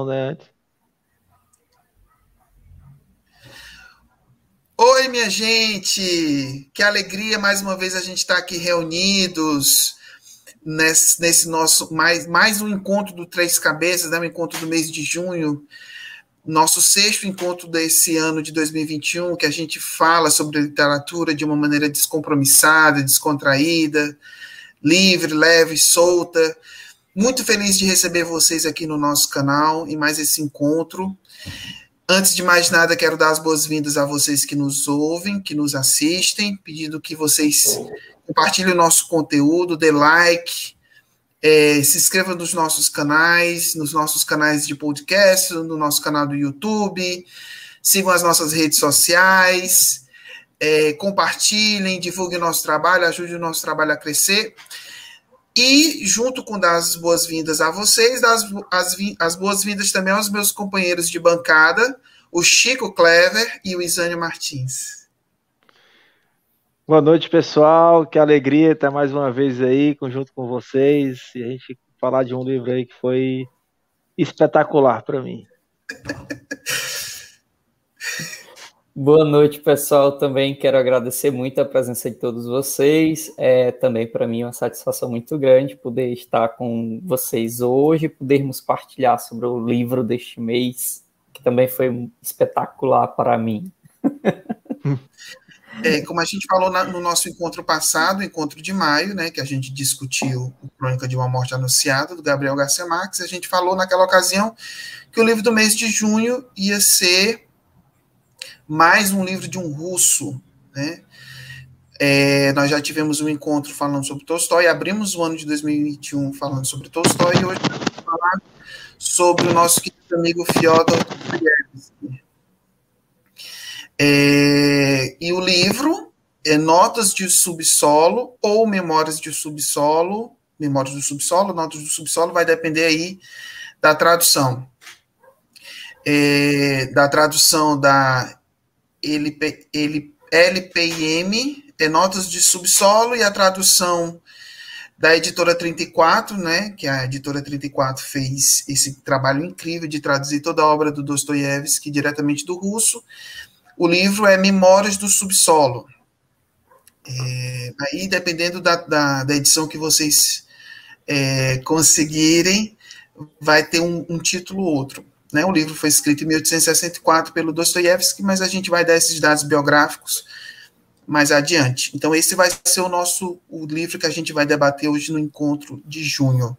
antes. Oi, minha gente! Que alegria mais uma vez a gente estar tá aqui reunidos nesse, nesse, nosso mais, mais um encontro do Três Cabeças, né, um encontro do mês de junho, nosso sexto encontro desse ano de 2021, que a gente fala sobre literatura de uma maneira descompromissada, descontraída, livre, leve, solta. Muito feliz de receber vocês aqui no nosso canal e mais esse encontro. Antes de mais nada, quero dar as boas-vindas a vocês que nos ouvem, que nos assistem, pedindo que vocês compartilhem o nosso conteúdo, dê like, é, se inscreva nos nossos canais, nos nossos canais de podcast, no nosso canal do YouTube, sigam as nossas redes sociais, é, compartilhem, divulguem o nosso trabalho, ajude o nosso trabalho a crescer. E, junto com dar as boas-vindas a vocês, dar as, as, as boas-vindas também aos meus companheiros de bancada, o Chico Clever e o Isânio Martins. Boa noite, pessoal. Que alegria estar mais uma vez aí, junto com vocês, e a gente falar de um livro aí que foi espetacular para mim. Boa noite, pessoal. Também quero agradecer muito a presença de todos vocês. É também para mim uma satisfação muito grande poder estar com vocês hoje, podermos partilhar sobre o livro deste mês, que também foi espetacular para mim. É, como a gente falou na, no nosso encontro passado, encontro de maio, né, que a gente discutiu o Crônica de uma Morte Anunciada, do Gabriel Garcia Marques, a gente falou naquela ocasião que o livro do mês de junho ia ser mais um livro de um russo, né? É, nós já tivemos um encontro falando sobre Tolstói, abrimos o ano de 2021 falando sobre Tolstói, e hoje vamos falar sobre o nosso querido amigo Fyodor Dostoiévski. É, e o livro é Notas de Subsolo ou Memórias de Subsolo, Memórias do Subsolo, Notas do Subsolo, vai depender aí da tradução. É, da tradução da LP, L, LPM, é Notas de Subsolo, e a tradução da editora 34, né, que a editora 34 fez esse trabalho incrível de traduzir toda a obra do Dostoiévski diretamente do russo. O livro é Memórias do Subsolo. É, aí, dependendo da, da, da, edição que vocês é, conseguirem, vai ter um, um título ou outro. Né? O livro foi escrito em 1864 pelo Dostoiévski, mas a gente vai dar esses dados biográficos mais adiante. Então, esse vai ser o nosso o livro que a gente vai debater hoje no encontro de junho.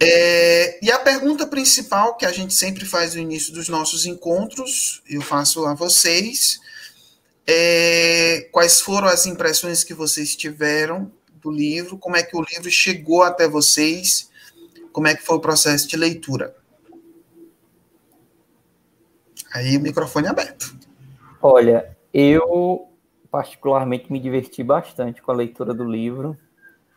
É, e a pergunta principal que a gente sempre faz no início dos nossos encontros, eu faço a vocês, é, quais foram as impressões que vocês tiveram do livro, como é que o livro chegou até vocês, como é que foi o processo de leitura. Aí o microfone é aberto. Olha, eu particularmente me diverti bastante com a leitura do livro.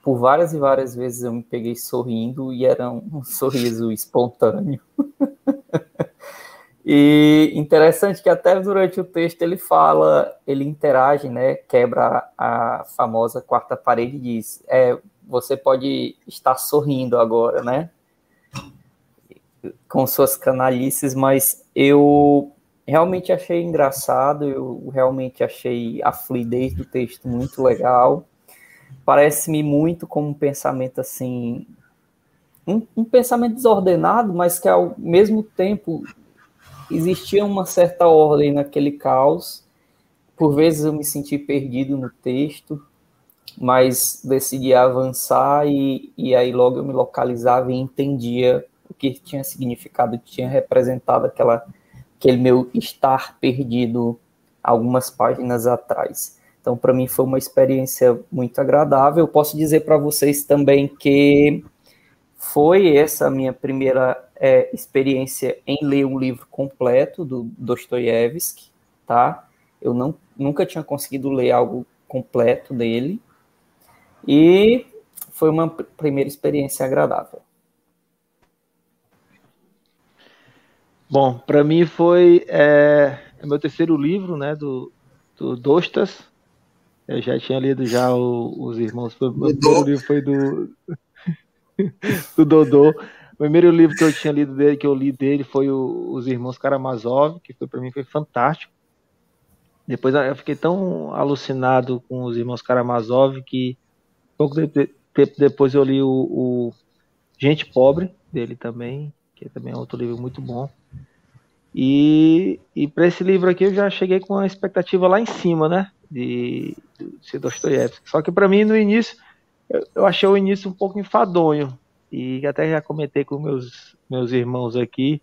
Por várias e várias vezes eu me peguei sorrindo e era um sorriso espontâneo. e interessante que até durante o texto ele fala, ele interage, né? Quebra a famosa quarta parede e diz: é, você pode estar sorrindo agora, né? Com suas canalices, mas eu realmente achei engraçado, eu realmente achei a fluidez do texto muito legal. Parece-me muito como um pensamento assim, um, um, pensamento desordenado, mas que ao mesmo tempo existia uma certa ordem naquele caos. Por vezes eu me senti perdido no texto, mas decidi avançar e, e aí logo eu me localizava e entendia o que tinha significado, tinha representado aquela, aquele meu estar perdido algumas páginas atrás. Então, para mim, foi uma experiência muito agradável. Eu posso dizer para vocês também que foi essa minha primeira é, experiência em ler um livro completo do Dostoiévski, tá? Eu não, nunca tinha conseguido ler algo completo dele. E foi uma primeira experiência agradável. Bom, para mim foi é, é, meu terceiro livro, né, do, do Dostas. Eu já tinha lido já o, os Irmãos. O meu primeiro livro foi do, do Dodô. primeiro livro que eu tinha lido dele, que eu li dele, foi o, Os Irmãos Karamazov, que foi para mim foi fantástico. Depois eu fiquei tão alucinado com os Irmãos Karamazov que pouco tempo depois eu li o, o Gente Pobre dele também, que também é outro livro muito bom. E, e para esse livro aqui eu já cheguei com uma expectativa lá em cima, né? De, de Dostoiévski. Só que para mim no início eu, eu achei o início um pouco enfadonho, e até já comentei com meus, meus irmãos aqui,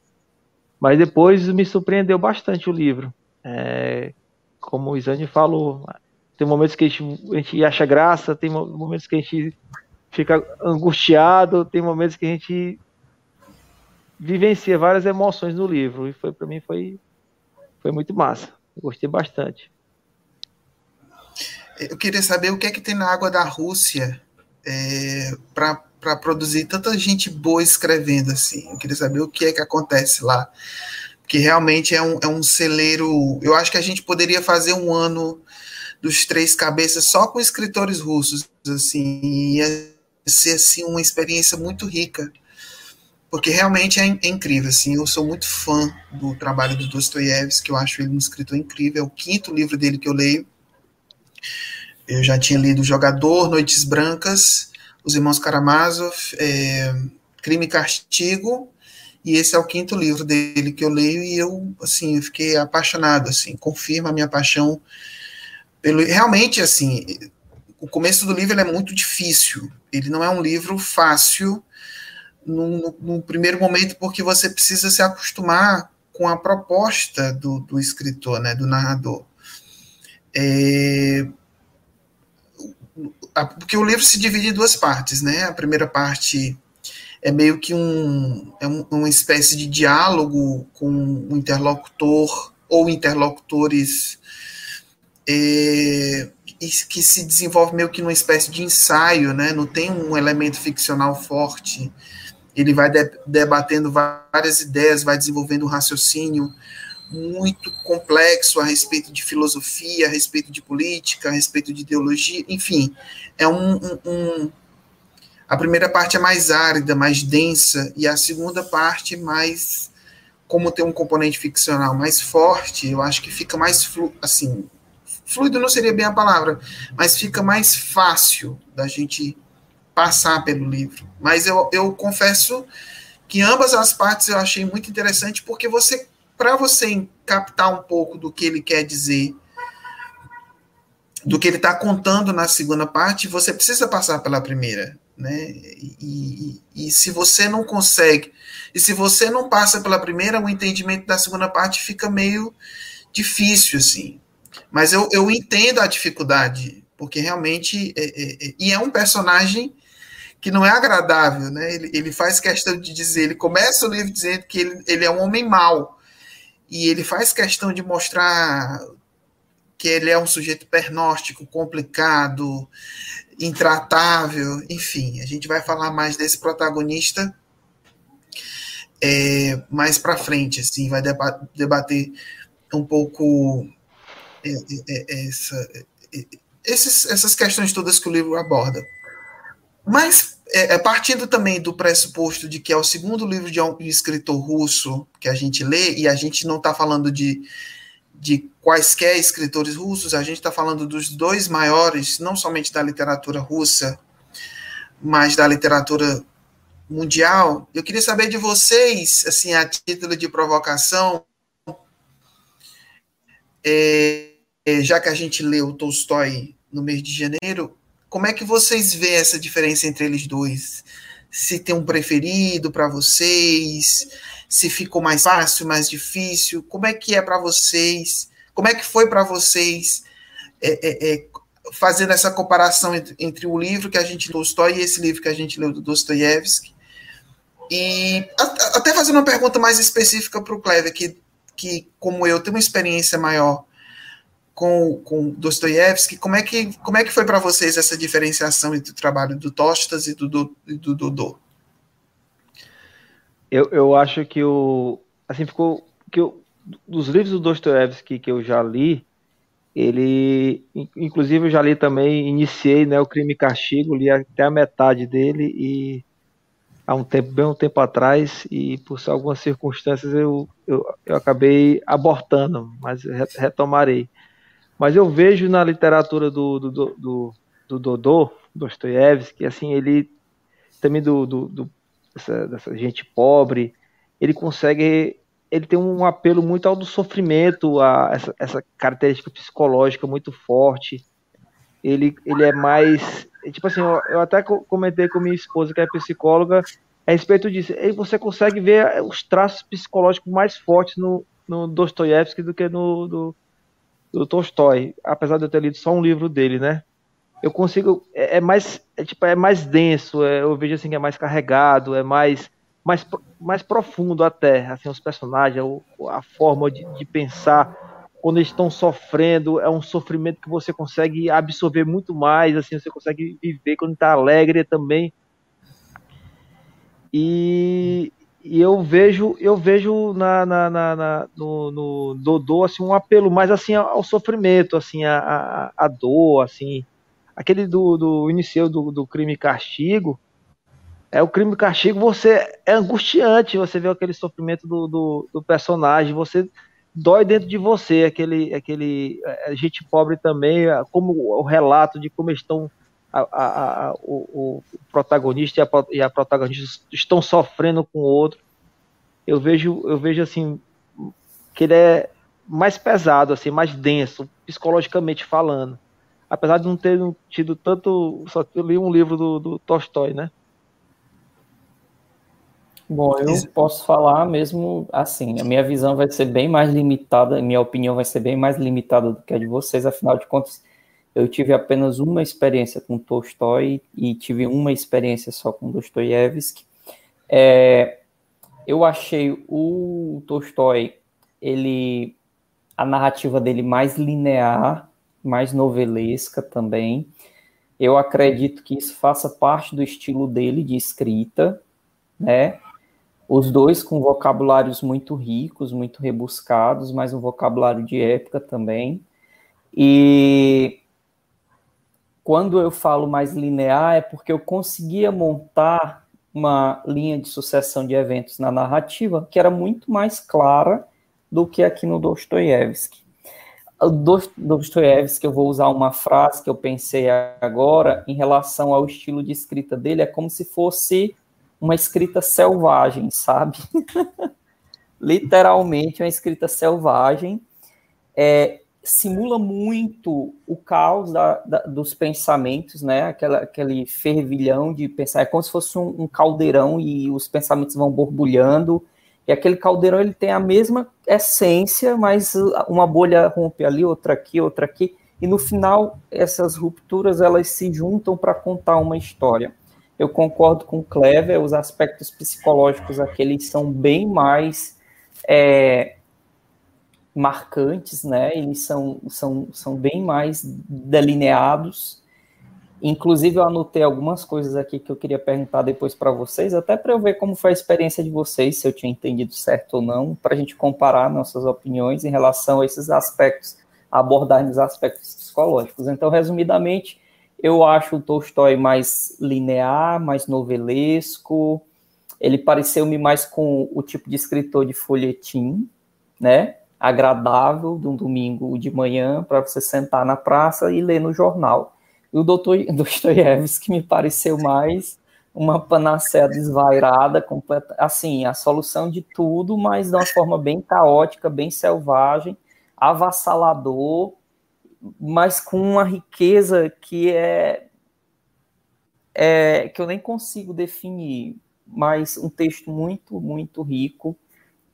mas depois me surpreendeu bastante o livro. É, como o Isane falou, tem momentos que a gente, a gente acha graça, tem momentos que a gente fica angustiado, tem momentos que a gente vivencia várias emoções no livro e foi para mim foi foi muito massa. Gostei bastante. Eu queria saber o que é que tem na água da Rússia é, para produzir tanta gente boa escrevendo assim. Eu queria saber o que é que acontece lá. Porque realmente é um, é um celeiro. Eu acho que a gente poderia fazer um ano dos três cabeças só com escritores russos, assim, ia ser assim uma experiência muito rica. Porque realmente é, é incrível, assim, eu sou muito fã do trabalho do Dostoiévski, eu acho ele um escritor incrível, é o quinto livro dele que eu leio. Eu já tinha lido Jogador, Noites Brancas, os Irmãos Karamazov, é, Crime e Castigo, e esse é o quinto livro dele que eu leio e eu, assim, eu fiquei apaixonado, assim, confirma a minha paixão pelo... Realmente, assim, o começo do livro é muito difícil, ele não é um livro fácil no, primeiro momento, porque você precisa se acostumar com a proposta do, do escritor, né, do narrador. É, porque o livro se divide em duas partes, né? A primeira parte é meio que um, é um, uma espécie de diálogo com um interlocutor ou interlocutores é, que se desenvolve meio que numa espécie de ensaio, né? Não tem um elemento ficcional forte. Ele vai de, debatendo várias ideias, vai desenvolvendo um raciocínio muito complexo a respeito de filosofia, a respeito de política, a respeito de ideologia, enfim, é um, um, um, a primeira parte é mais árida, mais densa, e a segunda parte mais, como tem um componente ficcional mais forte, eu acho que fica mais flu, assim, fluido não seria bem a palavra, mas fica mais fácil da gente passar pelo livro. Mas eu, eu confesso que ambas as partes eu achei muito interessante porque você para você captar um pouco do que ele quer dizer, do que ele está contando na segunda parte, você precisa passar pela primeira. Né? E, e, e, se você não consegue, e se você não passa pela primeira, o entendimento da segunda parte fica meio difícil, assim. Mas eu, eu entendo a dificuldade, porque realmente. É, é, é, e é um personagem que não é agradável, né? Ele, ele faz questão de dizer, ele começa o livro dizendo que ele, ele é um homem mau e ele faz questão de mostrar que ele é um sujeito pernóstico, complicado, intratável, enfim, a gente vai falar mais desse protagonista é, mais para frente, assim, vai debater um pouco é, é, é essa, esses, essas questões todas que o livro aborda. Mas é, é, partindo também do pressuposto de que é o segundo livro de um escritor russo que a gente lê, e a gente não está falando de, de quaisquer escritores russos, a gente está falando dos dois maiores, não somente da literatura russa, mas da literatura mundial. Eu queria saber de vocês, assim, a título de provocação, é, é já que a gente leu Tolstói no mês de janeiro, como é que vocês vê essa diferença entre eles dois? Se tem um preferido para vocês? Se ficou mais fácil, mais difícil? Como é que é para vocês? Como é que foi para vocês é, é, é, fazendo essa comparação entre, entre, o livro que a gente Tolstói e esse livro que a gente leu do Dostoiévski? E até fazendo uma pergunta mais específica para o Clever, que, que, como eu, tem uma experiência maior com, com Dostoiévski, como é que, como é que foi para vocês essa diferenciação entre o trabalho do Tostas e do, do, do Dodô? Eu, eu acho que o assim ficou que eu, dos livros do Dostoiévski que eu já li, ele inclusive eu já li também, iniciei né, o Crime e Castigo, li até a metade dele e há um tempo, bem um tempo atrás, e por algumas circunstâncias eu, eu, eu acabei abortando, mas retomarei. Mas eu vejo na literatura do, do, do, do Dodô, Dostoiévski, assim, ele também do, do, do dessa, dessa, gente pobre, ele consegue, ele tem um apelo muito ao do sofrimento, a essa, essa característica psicológica muito forte. Ele, ele é mais, tipo assim, eu, eu até comentei com minha esposa que é psicóloga a respeito disso. E você consegue ver os traços psicológicos mais fortes no, no Dostoiévski do que no do, do Tolstói, apesar de eu ter lido só um livro dele, né? eu consigo é, é mais é, tipo é mais denso é, eu vejo assim que é mais carregado é mais mais, mais profundo até assim os personagens a forma de, de pensar quando eles estão sofrendo é um sofrimento que você consegue absorver muito mais assim você consegue viver quando está alegre também e, e eu vejo eu vejo na, na, na, na no, no, Dodô assim um apelo mais assim ao sofrimento assim a, a, a dor assim. Aquele do, do início do, do crime e castigo, é o crime e castigo, você é angustiante, você vê aquele sofrimento do, do, do, personagem, você dói dentro de você, aquele, aquele é, gente pobre também, é, como o relato de como estão a, a, a, o, o, protagonista e a, e a protagonista estão sofrendo com o outro. Eu vejo, eu vejo assim que ele é mais pesado, assim, mais denso, psicologicamente falando apesar de não ter tido tanto. Só que eu li um livro do, do Tolstói, né? Bom, eu posso falar mesmo assim, a minha visão vai ser bem mais limitada, minha opinião vai ser bem mais limitada do que a de vocês, afinal de contas, eu tive apenas uma experiência com Tolstói e tive uma experiência só com Dostoiévski. É, eu achei o Tolstói, ele, a narrativa dele mais linear mais novelesca também. Eu acredito que isso faça parte do estilo dele de escrita, né? Os dois com vocabulários muito ricos, muito rebuscados, mas um vocabulário de época também. E quando eu falo mais linear é porque eu conseguia montar uma linha de sucessão de eventos na narrativa que era muito mais clara do que aqui no Dostoiévski. Dostoiévski, eu vou usar uma frase que eu pensei agora em relação ao estilo de escrita dele, é como se fosse uma escrita selvagem, sabe? Literalmente uma escrita selvagem. É, simula muito o caos da, da, dos pensamentos, né? Aquela, aquele fervilhão de pensar, é como se fosse um, um caldeirão e os pensamentos vão borbulhando e aquele caldeirão ele tem a mesma essência, mas uma bolha rompe ali, outra aqui, outra aqui, e no final essas rupturas elas se juntam para contar uma história. Eu concordo com o Clever, os aspectos psicológicos aqui eles são bem mais é, marcantes, né? Eles são, são, são bem mais delineados Inclusive, eu anotei algumas coisas aqui que eu queria perguntar depois para vocês, até para eu ver como foi a experiência de vocês, se eu tinha entendido certo ou não, para a gente comparar nossas opiniões em relação a esses aspectos, abordar nos aspectos psicológicos. Então, resumidamente, eu acho o Tolstói mais linear, mais novelesco, ele pareceu-me mais com o tipo de escritor de folhetim, né? Agradável, de um domingo de manhã, para você sentar na praça e ler no jornal. E o doutor Dostoiévski me pareceu mais uma panaceia desvairada, completa, assim, a solução de tudo, mas de uma forma bem caótica, bem selvagem, avassalador, mas com uma riqueza que é, é que eu nem consigo definir, mas um texto muito, muito rico,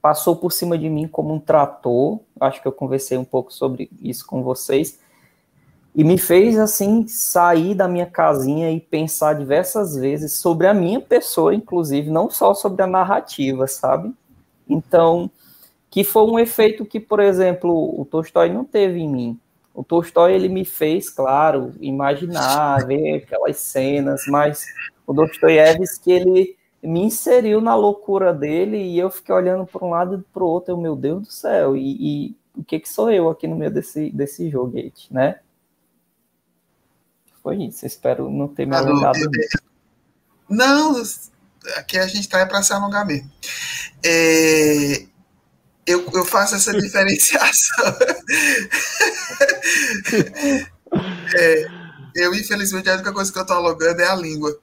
passou por cima de mim como um trator, acho que eu conversei um pouco sobre isso com vocês, e me fez assim sair da minha casinha e pensar diversas vezes sobre a minha pessoa, inclusive, não só sobre a narrativa, sabe? Então, que foi um efeito que, por exemplo, o Tolstói não teve em mim. O Tolstói ele me fez, claro, imaginar, ver aquelas cenas, mas o Dostoiévski ele me inseriu na loucura dele e eu fiquei olhando para um lado e para o outro, eu, meu Deus do céu, e, e o que que sou eu aqui no meio desse, desse joguete, né? foi isso. Espero não ter me alongado. Não, aqui a gente tá para se alongar mesmo. É, eu, eu faço essa diferenciação. é, eu, infelizmente, a única coisa que eu estou alongando é a língua.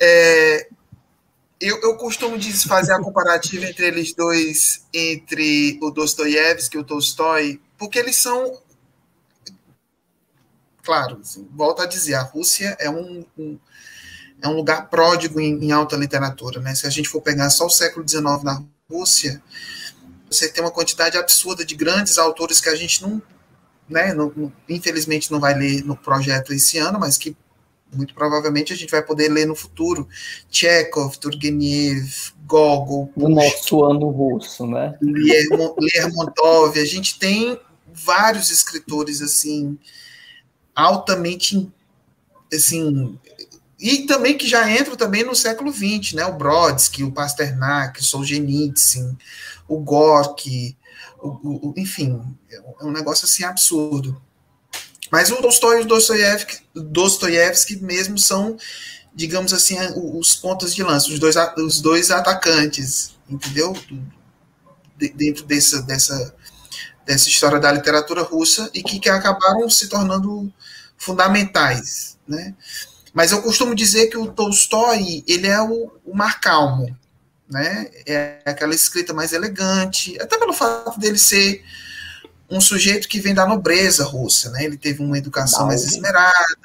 É, eu, eu costumo fazer a comparativa entre eles dois, entre o Dostoiévski e o Tolstói, porque eles são. Claro, assim, volto a dizer, a Rússia é um, um é um lugar pródigo em, em, alta literatura. Né? Se a gente for pegar só o século XIX na Rússia, você tem uma quantidade absurda de grandes autores que a gente não, né, não, infelizmente não vai ler no projeto esse ano, mas que muito provavelmente a gente vai poder ler no futuro. Chekhov, Turgenev, Gogol. No nosso ano russo, né? Lermontov. A gente tem vários escritores, assim, altamente, assim... E também que já entram também no século XX, né? O Brodsky, o Pasternak, o Solzhenitsyn, o Gorky, o, o, enfim, é um negócio assim absurdo. Mas o Tolstói e o Dostoiévski, Dostoiévski mesmo são, digamos assim, os pontos de lança, os dois, os dois atacantes, entendeu? dentro dessa, dessa, dessa história da literatura russa e que, que acabaram se tornando fundamentais, né? Mas eu costumo dizer que o Tolstói, ele é o, o mar calmo, né? É aquela escrita mais elegante, até pelo fato dele ser um sujeito que vem da nobreza russa, né? Ele teve uma educação mais esmerada,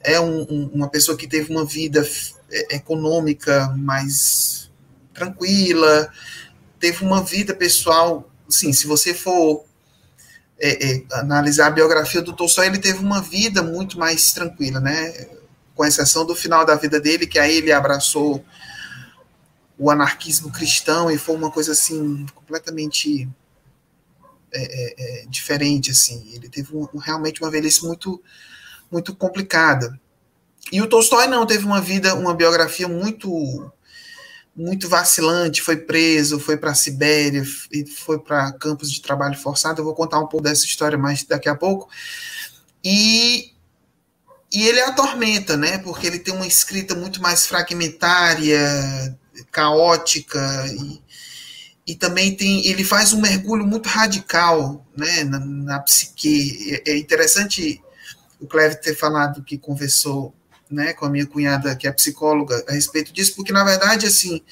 é um, um, uma pessoa que teve uma vida é, econômica mais tranquila, teve uma vida pessoal, sim, se você for é, é, analisar a biografia do Tolstói, ele teve uma vida muito mais tranquila, né? Com exceção do final da vida dele, que aí ele abraçou o anarquismo cristão e foi uma coisa assim completamente é, é, é, diferente assim. Ele teve um, realmente uma velhice muito muito complicada. E o Tolstói não teve uma vida uma biografia muito muito vacilante foi preso foi para a Sibéria foi para campos de trabalho forçado. Eu vou contar um pouco dessa história mais daqui a pouco. E e ele atormenta, né? Porque ele tem uma escrita muito mais fragmentária, caótica e, e também tem ele faz um mergulho muito radical né, na, na psique. É, é interessante o Cleve ter falado que conversou né, com a minha cunhada, que é psicóloga, a respeito disso, porque, na verdade, assim,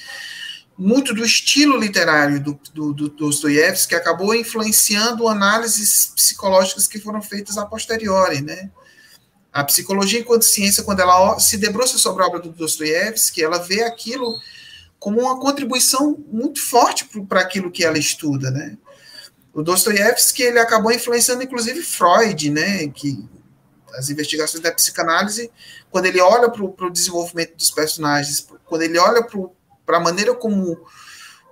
muito do estilo literário do, do, do Dostoiévski acabou influenciando análises psicológicas que foram feitas a posteriori, né? A psicologia enquanto ciência, quando ela se debruça sobre a obra do Dostoiévski, ela vê aquilo como uma contribuição muito forte para aquilo que ela estuda, né? O Dostoiévski ele acabou influenciando inclusive Freud, né? Que as investigações da psicanálise, quando ele olha para o desenvolvimento dos personagens, quando ele olha para a maneira como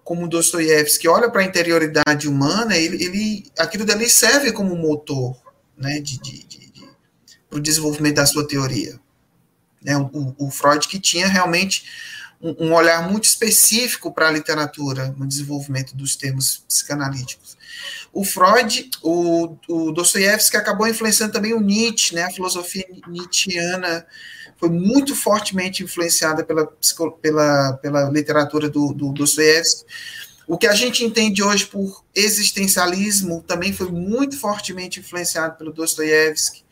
como Dostoiévski olha para a interioridade humana, ele, ele aquilo dali serve como motor, né? De, de, de, de para o desenvolvimento da sua teoria. Né? O, o Freud que tinha realmente um, olhar muito específico para a literatura no desenvolvimento dos termos psicanalíticos. O Freud, o, o Dostoiévski acabou influenciando também o Nietzsche, né? A filosofia nietzschiana foi muito fortemente influenciada pela, pela, pela literatura do, do Dostoiévski. O que a gente entende hoje por existencialismo também foi muito fortemente influenciado pelo Dostoiévski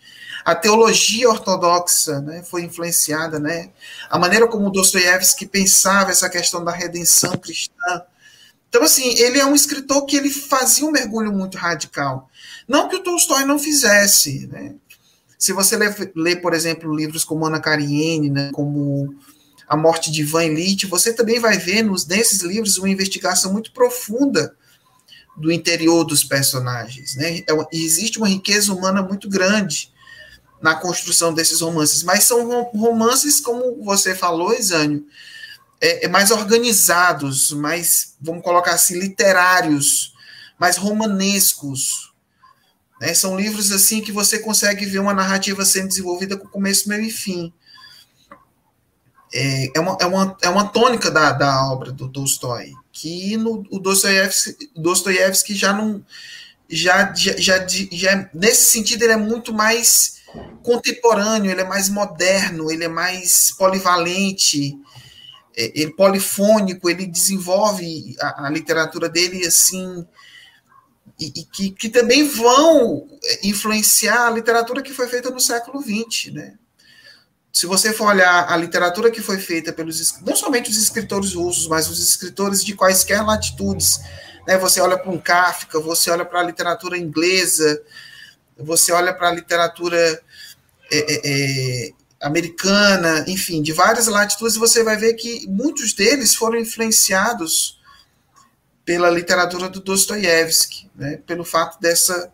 a teologia ortodoxa né, foi influenciada, né? A maneira como Dostoiévski pensava essa questão da redenção cristã. Então, assim, ele é um escritor que ele fazia um mergulho muito radical. Não que o Tolstói não fizesse, né? Se você lê, lê por exemplo, livros como Ana Karenina, né, como A Morte de Ivan Illich, você também vai ver nos, nesses livros uma investigação muito profunda do interior dos personagens. Né? É existe uma riqueza humana muito grande na construção desses romances, mas são romances, como você falou, Isânio, é, é, mais organizados, mais, vamos colocar assim, literários, mais romanescos. Né? São livros assim que você consegue ver uma narrativa sendo desenvolvida com começo, meio e fim. É, é, uma, é, uma, é uma tônica da, da obra do Tolstói, que no, o Dostoiévski, Dostoiévski já não. Já, já, já, já, nesse sentido, ele é muito mais contemporâneo, ele é mais moderno, ele é mais polivalente. é, ele polifônico, ele desenvolve a, a literatura dele assim, e, e que, que, também vão influenciar a literatura que foi feita no século XX, né? Se você for olhar a literatura que foi feita pelos, não somente os escritores russos, mas os escritores de quaisquer latitudes, né? Você olha para um Kafka, você olha para a literatura inglesa, você olha para a literatura é, é, é americana, enfim, de várias latitudes, você vai ver que muitos deles foram influenciados pela literatura do Dostoiévski, né, pelo fato dessa,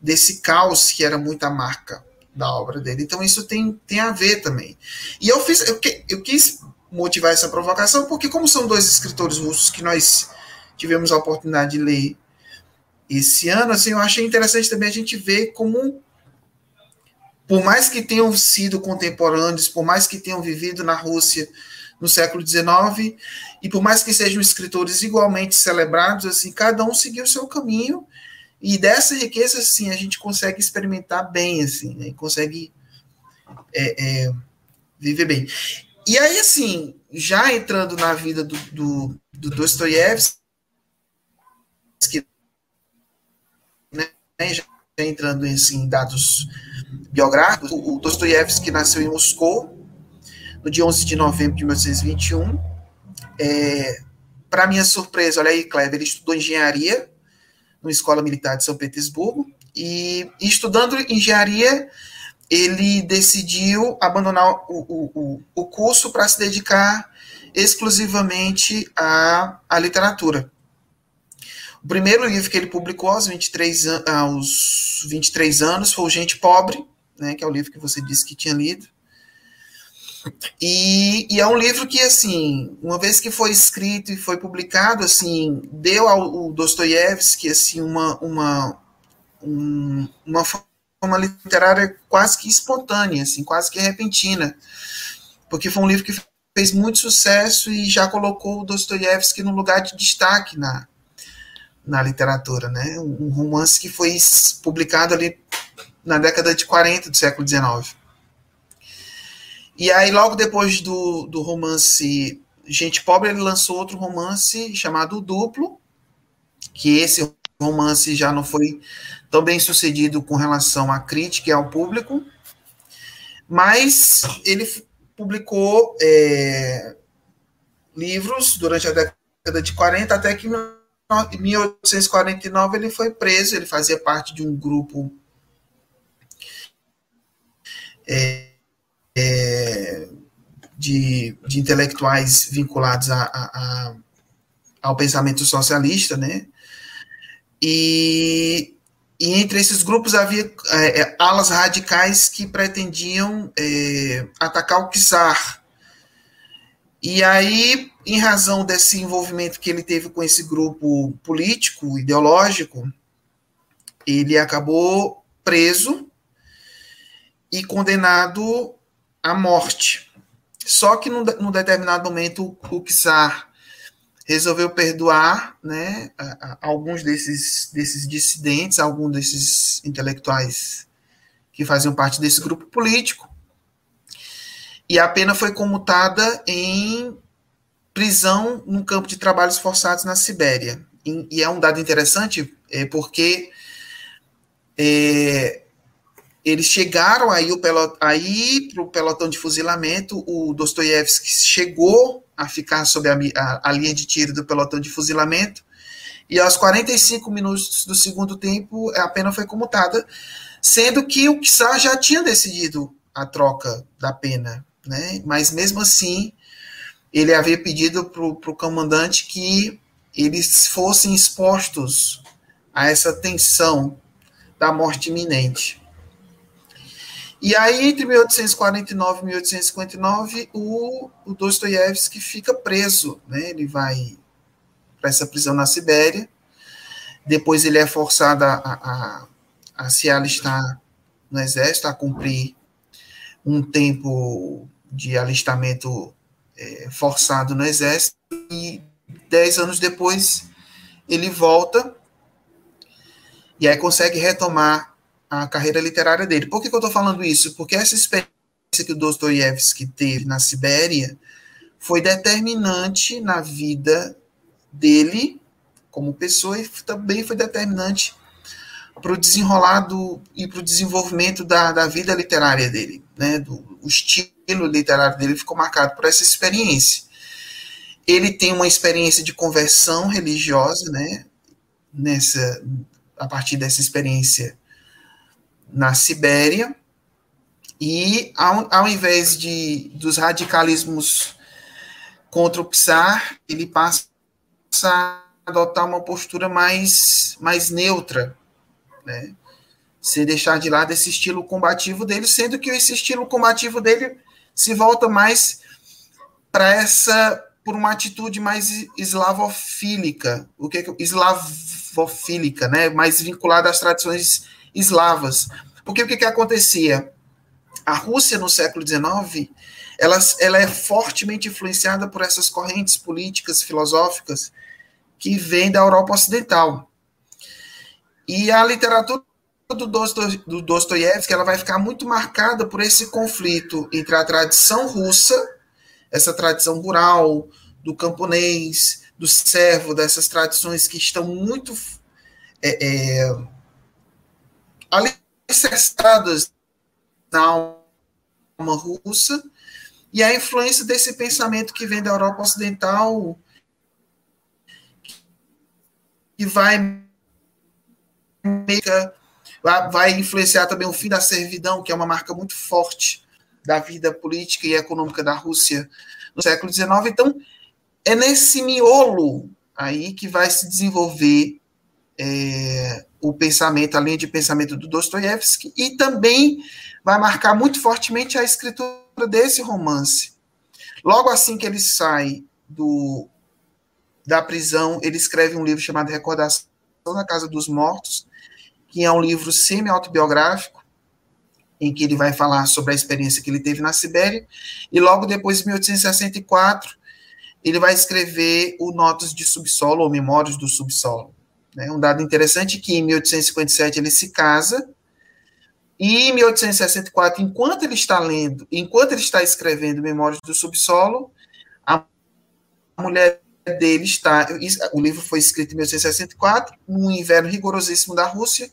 desse caos que era muita marca da obra dele. Então isso tem, tem a ver também. E eu fiz, eu, eu quis motivar essa provocação porque como são dois escritores russos que nós tivemos a oportunidade de ler esse ano, assim, eu achei interessante também a gente ver como por mais que tenham sido contemporâneos, por mais que tenham vivido na Rússia no século XIX, e por mais que sejam escritores igualmente celebrados, assim, cada um seguiu o seu caminho, e dessa riqueza, assim, a gente consegue experimentar bem, assim, né, consegue é, é, viver bem. E aí, assim, já entrando na vida do, do, do Dostoiévski, né, já entrando assim, em dados biográficos, o, o Dostoiévski nasceu em Moscou no dia 11 de novembro de 1921. É, Para minha surpresa, olha aí, Kleber, ele estudou engenharia na Escola Militar de São Petersburgo e, estudando engenharia, ele decidiu abandonar o, o, o curso para se dedicar exclusivamente à, à literatura. O primeiro livro que ele publicou aos 23, aos 23 anos foi o Gente Pobre, né, que é o livro que você disse que tinha lido. E, e, é um livro que, assim, uma vez que foi escrito e foi publicado, assim, deu ao, Dostoiévski, assim, uma, uma, um, uma forma literária quase que espontânea, assim, quase que repentina, porque foi um livro que fez muito sucesso e já colocou o Dostoiévski no lugar de destaque na, na literatura, né? Um romance que foi publicado ali na década de 40 do século XIX. E aí, logo depois do, do romance Gente Pobre, ele lançou outro romance chamado Duplo, que esse romance já não foi tão bem sucedido com relação à crítica e ao público, mas ele publicou é, livros durante a década de 40 até que em 1849 ele foi preso, ele fazia parte de um grupo é, é, de, de, intelectuais vinculados a, a, a, ao pensamento socialista, né? E, e entre esses grupos havia é, é alas radicais que pretendiam é, atacar o czar. E aí em razão desse envolvimento que ele teve com esse grupo político, ideológico, ele acabou preso e condenado à morte. Só que num, num determinado momento o czar resolveu perdoar né, a, a, alguns desses, desses dissidentes, alguns desses intelectuais que faziam parte desse grupo político, e a pena foi comutada em prisão no campo de trabalhos forçados na Sibéria. E, e é um dado interessante, é, porque é, eles chegaram aí para o pelotão de fuzilamento, o Dostoiévski chegou a ficar sob a, a, a, linha de tiro do pelotão de fuzilamento, e aos 45 minutos do segundo tempo a pena foi comutada, sendo que o Kissar já tinha decidido a troca da pena, né? mas mesmo assim ele havia pedido para o comandante que eles fossem expostos a essa tensão da morte iminente. E aí, entre 1849 e 1859, o, o Dostoiévski fica preso, né? ele vai para essa prisão na Sibéria, depois ele é forçado a, a, a se alistar no exército, a cumprir um tempo de alistamento é, forçado no exército e dez anos depois ele volta e aí consegue retomar a carreira literária dele. Por que, que eu estou falando isso? Porque essa experiência que o Dostoiévski teve na Sibéria foi determinante na vida dele como pessoa e também foi determinante para o desenrolado e para o desenvolvimento da, da vida literária dele, né? Do, o estilo literário dele ficou marcado por essa experiência. Ele tem uma experiência de conversão religiosa, né? Nessa, a partir dessa experiência na Sibéria, e ao, ao invés de dos radicalismos contra o Psar, ele passa a adotar uma postura mais, mais neutra, né? sem deixar de lado esse estilo combativo dele, sendo que esse estilo combativo dele se volta mais para essa por uma atitude mais eslavofílica, o que é eslavofílica, né, mais vinculada às tradições eslavas. Porque o que, que acontecia? A Rússia no século XIX, ela, ela é fortemente influenciada por essas correntes políticas, filosóficas que vêm da Europa Ocidental. E a literatura do, do Dostoiévski ela vai ficar muito marcada por esse conflito entre a tradição russa, essa tradição rural, do camponês, do servo, dessas tradições que estão muito é, é, alicerçadas na alma russa, e a influência desse pensamento que vem da Europa Ocidental, que vai vai influenciar também o fim da servidão, que é uma marca muito forte da vida política e econômica da Rússia no século XIX. Então, é nesse miolo aí que vai se desenvolver é, o pensamento, a linha de pensamento do Dostoiévski, e também vai marcar muito fortemente a escritura desse romance. Logo assim que ele sai do, da prisão, ele escreve um livro chamado Recordação na Casa dos Mortos, que é um livro semi-autobiográfico, em que ele vai falar sobre a experiência que ele teve na Sibéria, e logo depois, em 1864, ele vai escrever o Notas de Subsolo, ou Memórias do Subsolo. É um dado interessante que em 1857 ele se casa, e em 1864, enquanto ele está lendo, enquanto ele está escrevendo Memórias do Subsolo, a mulher dele está. O livro foi escrito em 1864, no inverno rigorosíssimo da Rússia,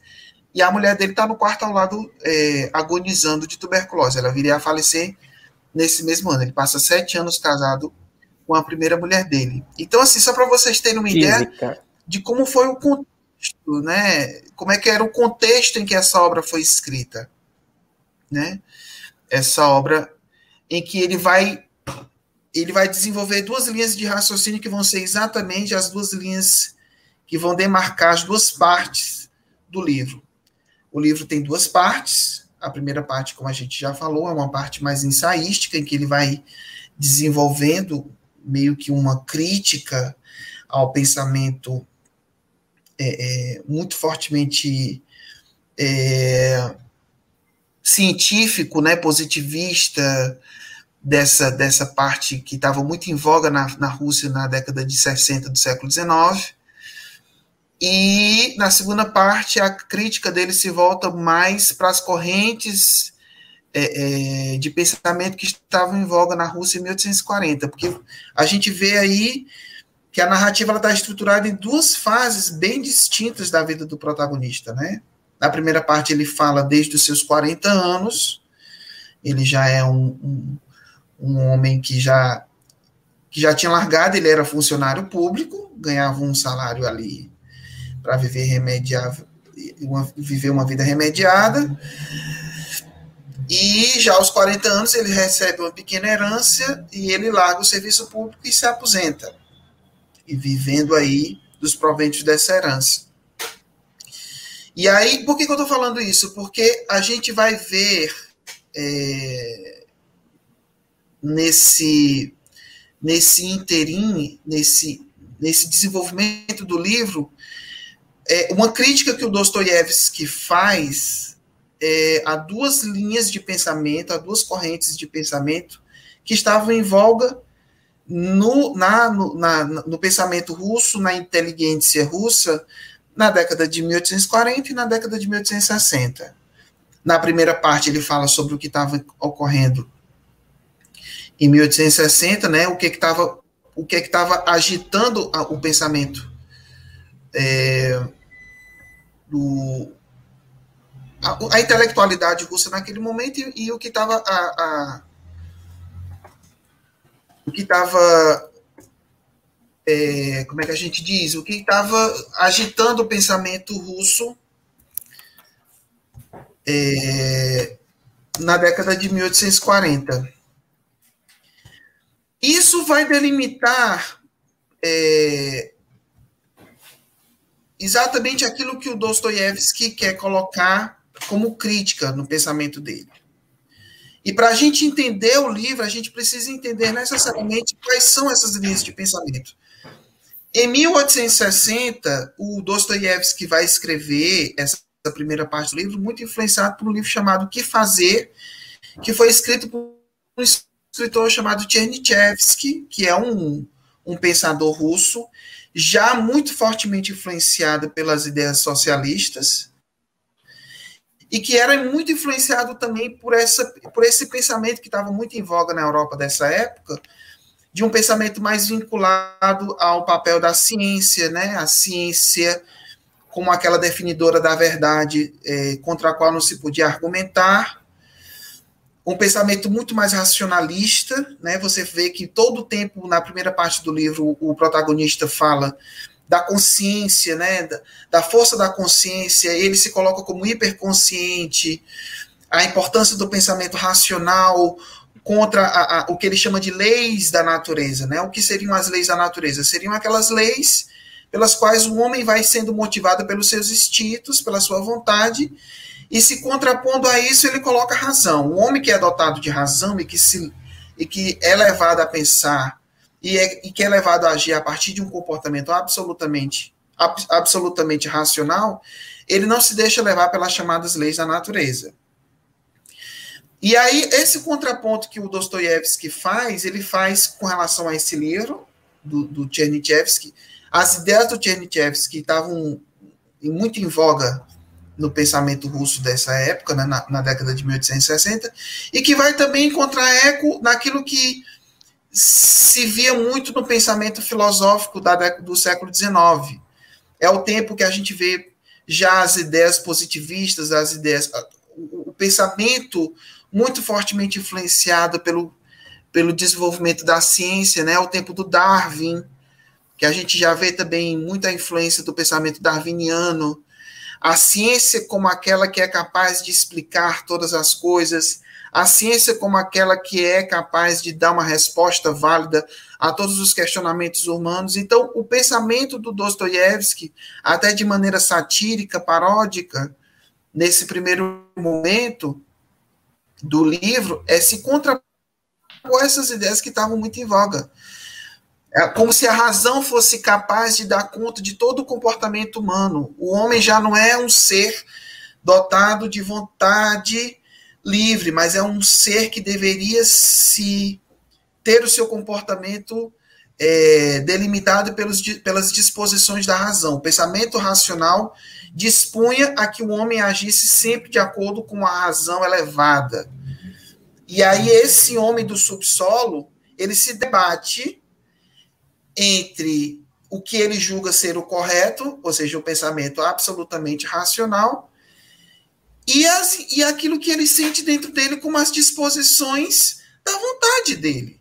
e a mulher dele está no quarto ao lado, é, agonizando de tuberculose. Ela viria a falecer nesse mesmo ano. Ele passa sete anos casado com a primeira mulher dele. Então, assim, só para vocês terem uma Física. ideia de como foi o contexto, né? Como é que era o contexto em que essa obra foi escrita, né? Essa obra em que ele vai ele vai desenvolver duas linhas de raciocínio que vão ser exatamente as duas linhas que vão demarcar as duas partes do livro. O livro tem duas partes. A primeira parte, como a gente já falou, é uma parte mais ensaística, em que ele vai desenvolvendo meio que uma crítica ao pensamento é, é, muito fortemente é, científico, né, positivista, dessa, dessa parte que estava muito em voga na, na Rússia na década de 60 do século XIX. E na segunda parte, a crítica dele se volta mais para as correntes é, é, de pensamento que estavam em voga na Rússia em 1840, porque a gente vê aí que a narrativa está estruturada em duas fases bem distintas da vida do protagonista, né? Na primeira parte, ele fala desde os seus 40 anos, ele já é um, um um homem que já que já tinha largado, ele era funcionário público, ganhava um salário ali para viver remediável, uma, viver uma vida remediada. E já aos 40 anos ele recebe uma pequena herança e ele larga o serviço público e se aposenta. E vivendo aí dos proventos dessa herança. E aí, por que, que eu estou falando isso? Porque a gente vai ver é, nesse nesse interim, nesse nesse desenvolvimento do livro, é uma crítica que o Dostoiévski faz é, a duas linhas de pensamento, a duas correntes de pensamento que estavam em voga no, na, no, na, no pensamento russo, na inteligência russa, na década de 1840 e na década de 1860. Na primeira parte, ele fala sobre o que estava ocorrendo em 1860, né, o que estava o que estava agitando a, o pensamento é, do a, a, intelectualidade russa naquele momento e, e o que estava a, o que estava é, como é que a gente diz o que estava agitando o pensamento russo é, na década de 1840 isso vai delimitar é, exatamente aquilo que o Dostoiévski quer colocar como crítica no pensamento dele. E para a gente entender o livro, a gente precisa entender necessariamente quais são essas linhas de pensamento. Em 1860, o Dostoiévski vai escrever essa primeira parte do livro, muito influenciado por um livro chamado Que Fazer, que foi escrito por um escritor chamado Chernyshevsky, que é um, um pensador russo, já muito fortemente influenciado pelas ideias socialistas, e que era muito influenciado também por, essa, por esse pensamento que estava muito em voga na Europa dessa época, de um pensamento mais vinculado ao papel da ciência, né? A ciência como aquela definidora da verdade é, contra a qual não se podia argumentar, um pensamento muito mais racionalista, né? Você vê que todo o tempo na primeira parte do livro o protagonista fala da consciência, né? Da, da força da consciência. Ele se coloca como hiperconsciente. A importância do pensamento racional contra a, a, o que ele chama de leis da natureza, né? O que seriam as leis da natureza? Seriam aquelas leis pelas quais o homem vai sendo motivado pelos seus instintos, pela sua vontade e se contrapondo a isso, ele coloca razão. O homem que é dotado de razão e que, se, e que é levado a pensar e, é, e que é levado a agir a partir de um comportamento absolutamente, ab, absolutamente racional, ele não se deixa levar pelas chamadas leis da natureza. E aí, esse contraponto que o Dostoiévski faz, ele faz com relação a esse livro, do, do. As ideias do Chernyshevsky estavam muito em voga no pensamento russo dessa época, né, na, na, década de 1860, e que vai também encontrar eco naquilo que se via muito no pensamento filosófico da, do século XIX. É o tempo que a gente vê já as ideias positivistas, as ideias, o, o pensamento muito fortemente influenciado pelo, pelo desenvolvimento da ciência, né? É o tempo do Darwin, que a gente já vê também muita influência do pensamento darwiniano a ciência como aquela que é capaz de explicar todas as coisas, a ciência como aquela que é capaz de dar uma resposta válida a todos os questionamentos humanos. Então, o pensamento do Dostoiévski, até de maneira satírica, paródica, nesse primeiro momento do livro, é se contrapor essas ideias que estavam muito em voga. É como se a razão fosse capaz de dar conta de todo o comportamento humano. O homem já não é um ser dotado de vontade livre, mas é um ser que deveria se ter o seu comportamento é, delimitado pelos, pelas disposições da razão. O pensamento racional dispunha a que o homem agisse sempre de acordo com a razão elevada. E aí esse homem do subsolo, ele se debate entre o que ele julga ser o correto, ou seja, o pensamento absolutamente racional, e, as, e aquilo que ele sente dentro dele como as disposições da vontade dele.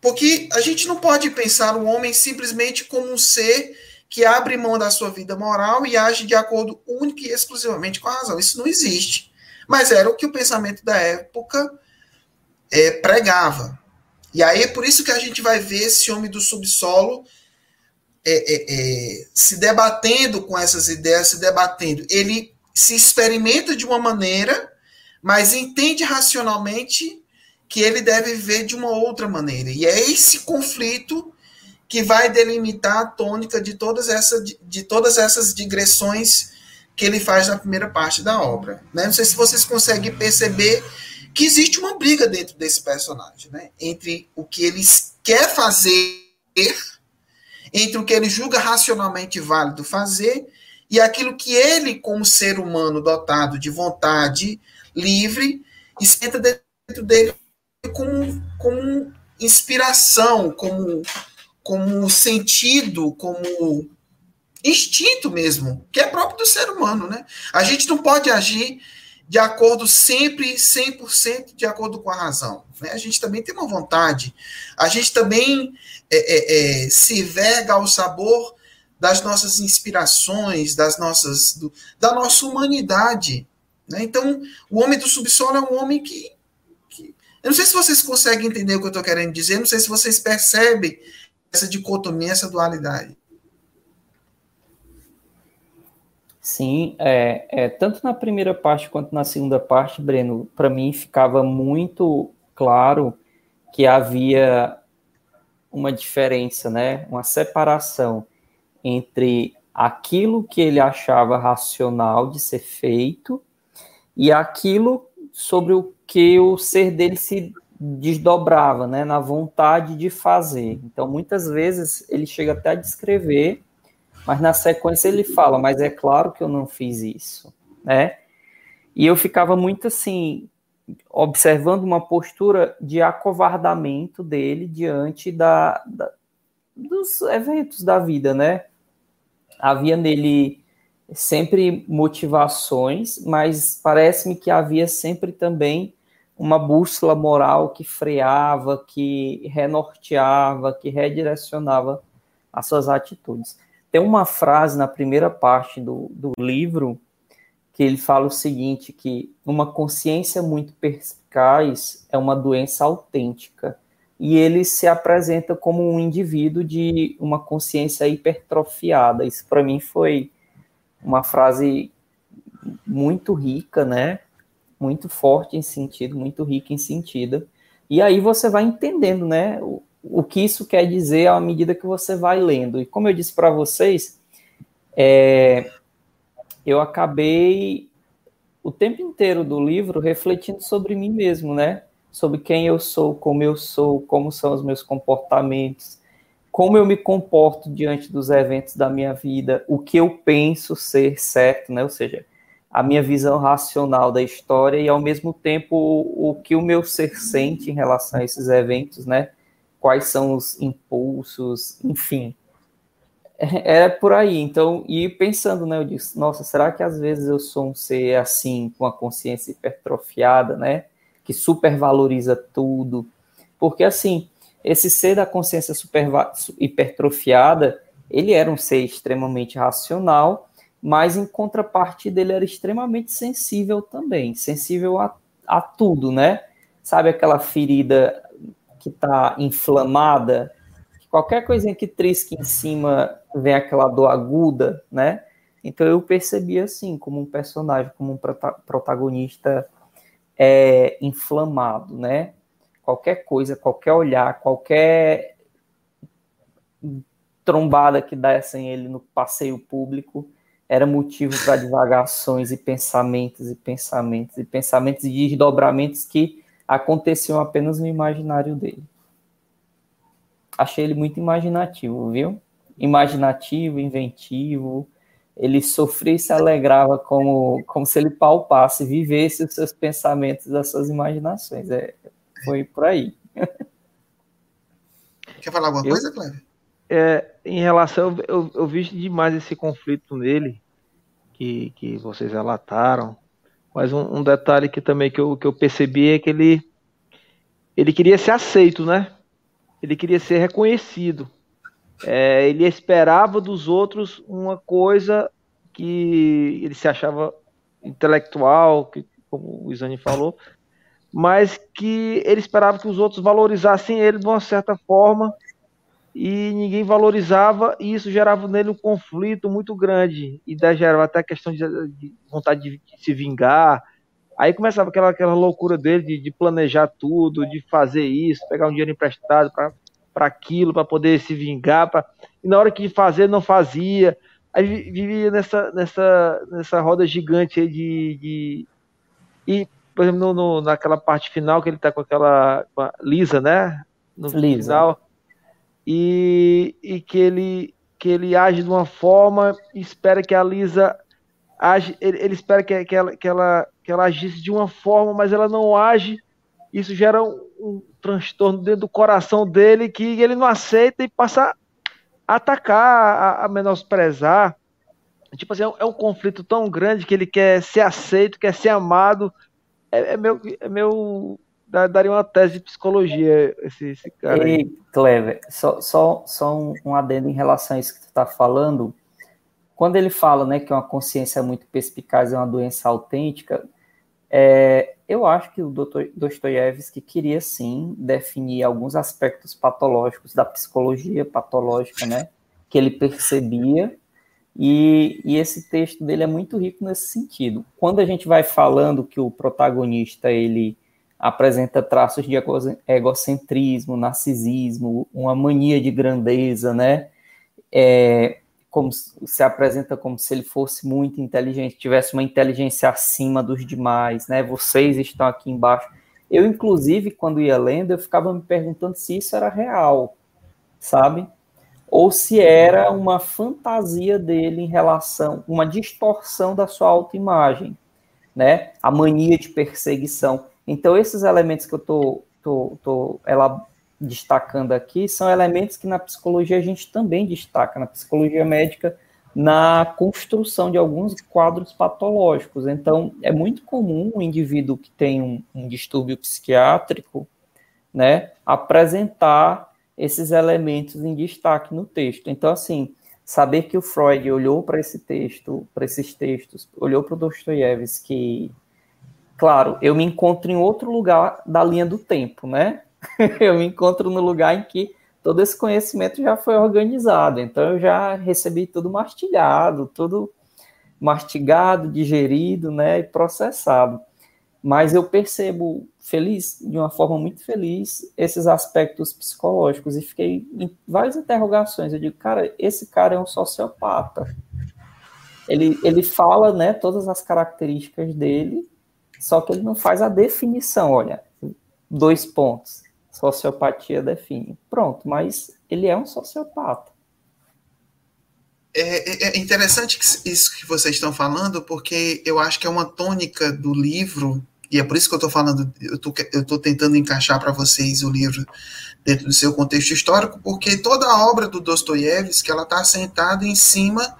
Porque a gente não pode pensar o homem simplesmente como um ser que abre mão da sua vida moral e age de acordo único e exclusivamente com a razão. Isso não existe. Mas era o que o pensamento da época é, pregava. E aí é por isso que a gente vai ver esse homem do subsolo é, é, é, se debatendo com essas ideias, se debatendo. Ele se experimenta de uma maneira, mas entende racionalmente que ele deve viver de uma outra maneira. E é esse conflito que vai delimitar a tônica de todas, essa, de, de todas essas digressões que ele faz na primeira parte da obra. Né? Não sei se vocês conseguem perceber que existe uma briga dentro desse personagem, né? Entre o que ele quer fazer, entre o que ele julga racionalmente válido fazer e aquilo que ele, como ser humano dotado de vontade livre, esquenta dentro dele como, como inspiração, como, como sentido, como instinto mesmo, que é próprio do ser humano, né? A gente não pode agir de acordo sempre, 100% de acordo com a razão. Né? A gente também tem uma vontade, a gente também é, é, é, se verga ao sabor das nossas inspirações, das nossas, do, da nossa humanidade. Né? Então, o homem do subsolo é um homem que, que. Eu não sei se vocês conseguem entender o que eu estou querendo dizer, não sei se vocês percebem essa dicotomia, essa dualidade. Sim, é, é, tanto na primeira parte quanto na segunda parte, Breno, para mim ficava muito claro que havia uma diferença, né, uma separação entre aquilo que ele achava racional de ser feito e aquilo sobre o que o ser dele se desdobrava, né, na vontade de fazer. Então, muitas vezes ele chega até a descrever mas na sequência ele fala, mas é claro que eu não fiz isso, né? E eu ficava muito assim, observando uma postura de acovardamento dele diante da, da, dos eventos da vida, né? Havia nele sempre motivações, mas parece-me que havia sempre também uma bússola moral que freava, que renorteava, que redirecionava as suas atitudes. Tem uma frase na primeira parte do, do livro que ele fala o seguinte, que uma consciência muito perspicaz é uma doença autêntica. E ele se apresenta como um indivíduo de uma consciência hipertrofiada. Isso para mim foi uma frase muito rica, né? Muito forte em sentido, muito rica em sentido. E aí você vai entendendo, né? o que isso quer dizer à medida que você vai lendo. E como eu disse para vocês, é, eu acabei o tempo inteiro do livro refletindo sobre mim mesmo, né? Sobre quem eu sou, como eu sou, como são os meus comportamentos, como eu me comporto diante dos eventos da minha vida, o que eu penso ser certo, né? Ou seja, a minha visão racional da história e ao mesmo tempo o, que o meu ser sente em relação a esses eventos, né? quais são os impulsos, enfim. É, é por aí. Então, e pensando, né, eu disse, nossa, será que às vezes eu sou um ser assim, com a consciência hipertrofiada, né, que supervaloriza tudo? Porque assim, esse ser da consciência super hipertrofiada, ele era um ser extremamente racional, mas em contrapartide ele era extremamente sensível também, sensível a, a tudo, né? Sabe aquela ferida que está inflamada, qualquer coisinha que trisque em cima vem aquela dor aguda, né? Então eu percebi assim, como um personagem, como um protagonista é, inflamado, né? Qualquer coisa, qualquer olhar, qualquer trombada que dessem ele no passeio público era motivo para divagações e pensamentos e pensamentos e pensamentos e desdobramentos que aconteciam apenas no imaginário dele. Achei ele muito imaginativo, viu? Imaginativo, inventivo. Ele sofria e se alegrava como, como se ele palpasse, vivesse os seus pensamentos, as suas imaginações. É, foi por aí. Quer falar alguma eu, coisa, Cléber? É, em relação, eu, eu vi demais esse conflito nele, que, que vocês relataram, mas um, um, detalhe que também que eu, que eu percebi é que ele, ele queria ser aceito, né? Ele queria ser reconhecido. É, ele esperava dos outros uma coisa que ele se achava intelectual, que, como o Isani falou, mas que ele esperava que os outros valorizassem ele de uma certa forma e ninguém valorizava, e isso gerava nele um conflito muito grande, e daí gerava até a questão de, de vontade de, de, se vingar. Aí começava aquela, aquela loucura dele de, de planejar tudo, de fazer isso, pegar um dinheiro emprestado para aquilo, para poder se vingar, pra, e na hora que fazer, não fazia. Aí vivia nessa, nessa, nessa roda gigante aí de. de e, por exemplo, no, no, naquela parte final que ele tá com aquela. Com Lisa, né? No Lisa. final e, e que, ele, que ele age de uma forma e espera que a Lisa age, ele, ele espera que, que, ela, que, ela, que ela agisse de uma forma, mas ela não age. Isso gera um, um transtorno dentro do coração dele que ele não aceita e passa a atacar, a, a menosprezar. Tipo assim, é um, é um, conflito tão grande que ele quer ser aceito, quer ser amado. É, é meu, é meu daria uma tese de psicologia esse, esse cara. Ei, Clever, só, só, só um, um adendo em relação a isso que tu está falando. Quando ele fala né, que uma consciência muito perspicaz é uma doença autêntica, é, eu acho que o Dr. Dostoiévski queria sim definir alguns aspectos patológicos da psicologia patológica, né, que ele percebia, e, e, esse texto dele é muito rico nesse sentido. Quando a gente vai falando que o protagonista ele apresenta traços de egocentrismo, narcisismo, uma mania de grandeza, né, é, como se apresenta como se ele fosse muito inteligente, tivesse uma inteligência acima dos demais, né? Vocês estão aqui embaixo. Eu, inclusive, quando ia lendo, eu ficava me perguntando se isso era real, sabe? Ou se era uma fantasia dele em relação, uma distorção da sua autoimagem, né? A mania de perseguição. Então, esses elementos que eu tô, tô, tô ela, destacando aqui são elementos que na psicologia a gente também destaca, na psicologia médica, na construção de alguns quadros patológicos. Então, é muito comum o indivíduo que tem um, um distúrbio psiquiátrico né, apresentar esses elementos em destaque no texto. Então, assim, saber que o Freud olhou para esse texto, para esses textos, olhou para o Dostoiévski, claro, eu me encontro em outro lugar da linha do tempo, né? eu me encontro no lugar em que todo esse conhecimento já foi organizado. Então eu já recebi tudo mastigado, tudo mastigado, digerido, né, e processado. Mas eu percebo feliz, de uma forma muito feliz, esses aspectos psicológicos e fiquei em várias interrogações. Eu digo, cara, esse cara é um sociopata. Ele, ele fala, né, todas as características dele, só que ele não faz a definição. Olha, dois pontos sociopatia define. Pronto, mas ele é um sociopata. É, é, é interessante isso que vocês estão falando, porque eu acho que é uma tônica do livro, e é por isso que eu estou falando, eu estou tentando encaixar para vocês o livro dentro do seu contexto histórico, porque toda a obra do Dostoiévski ela está assentada em cima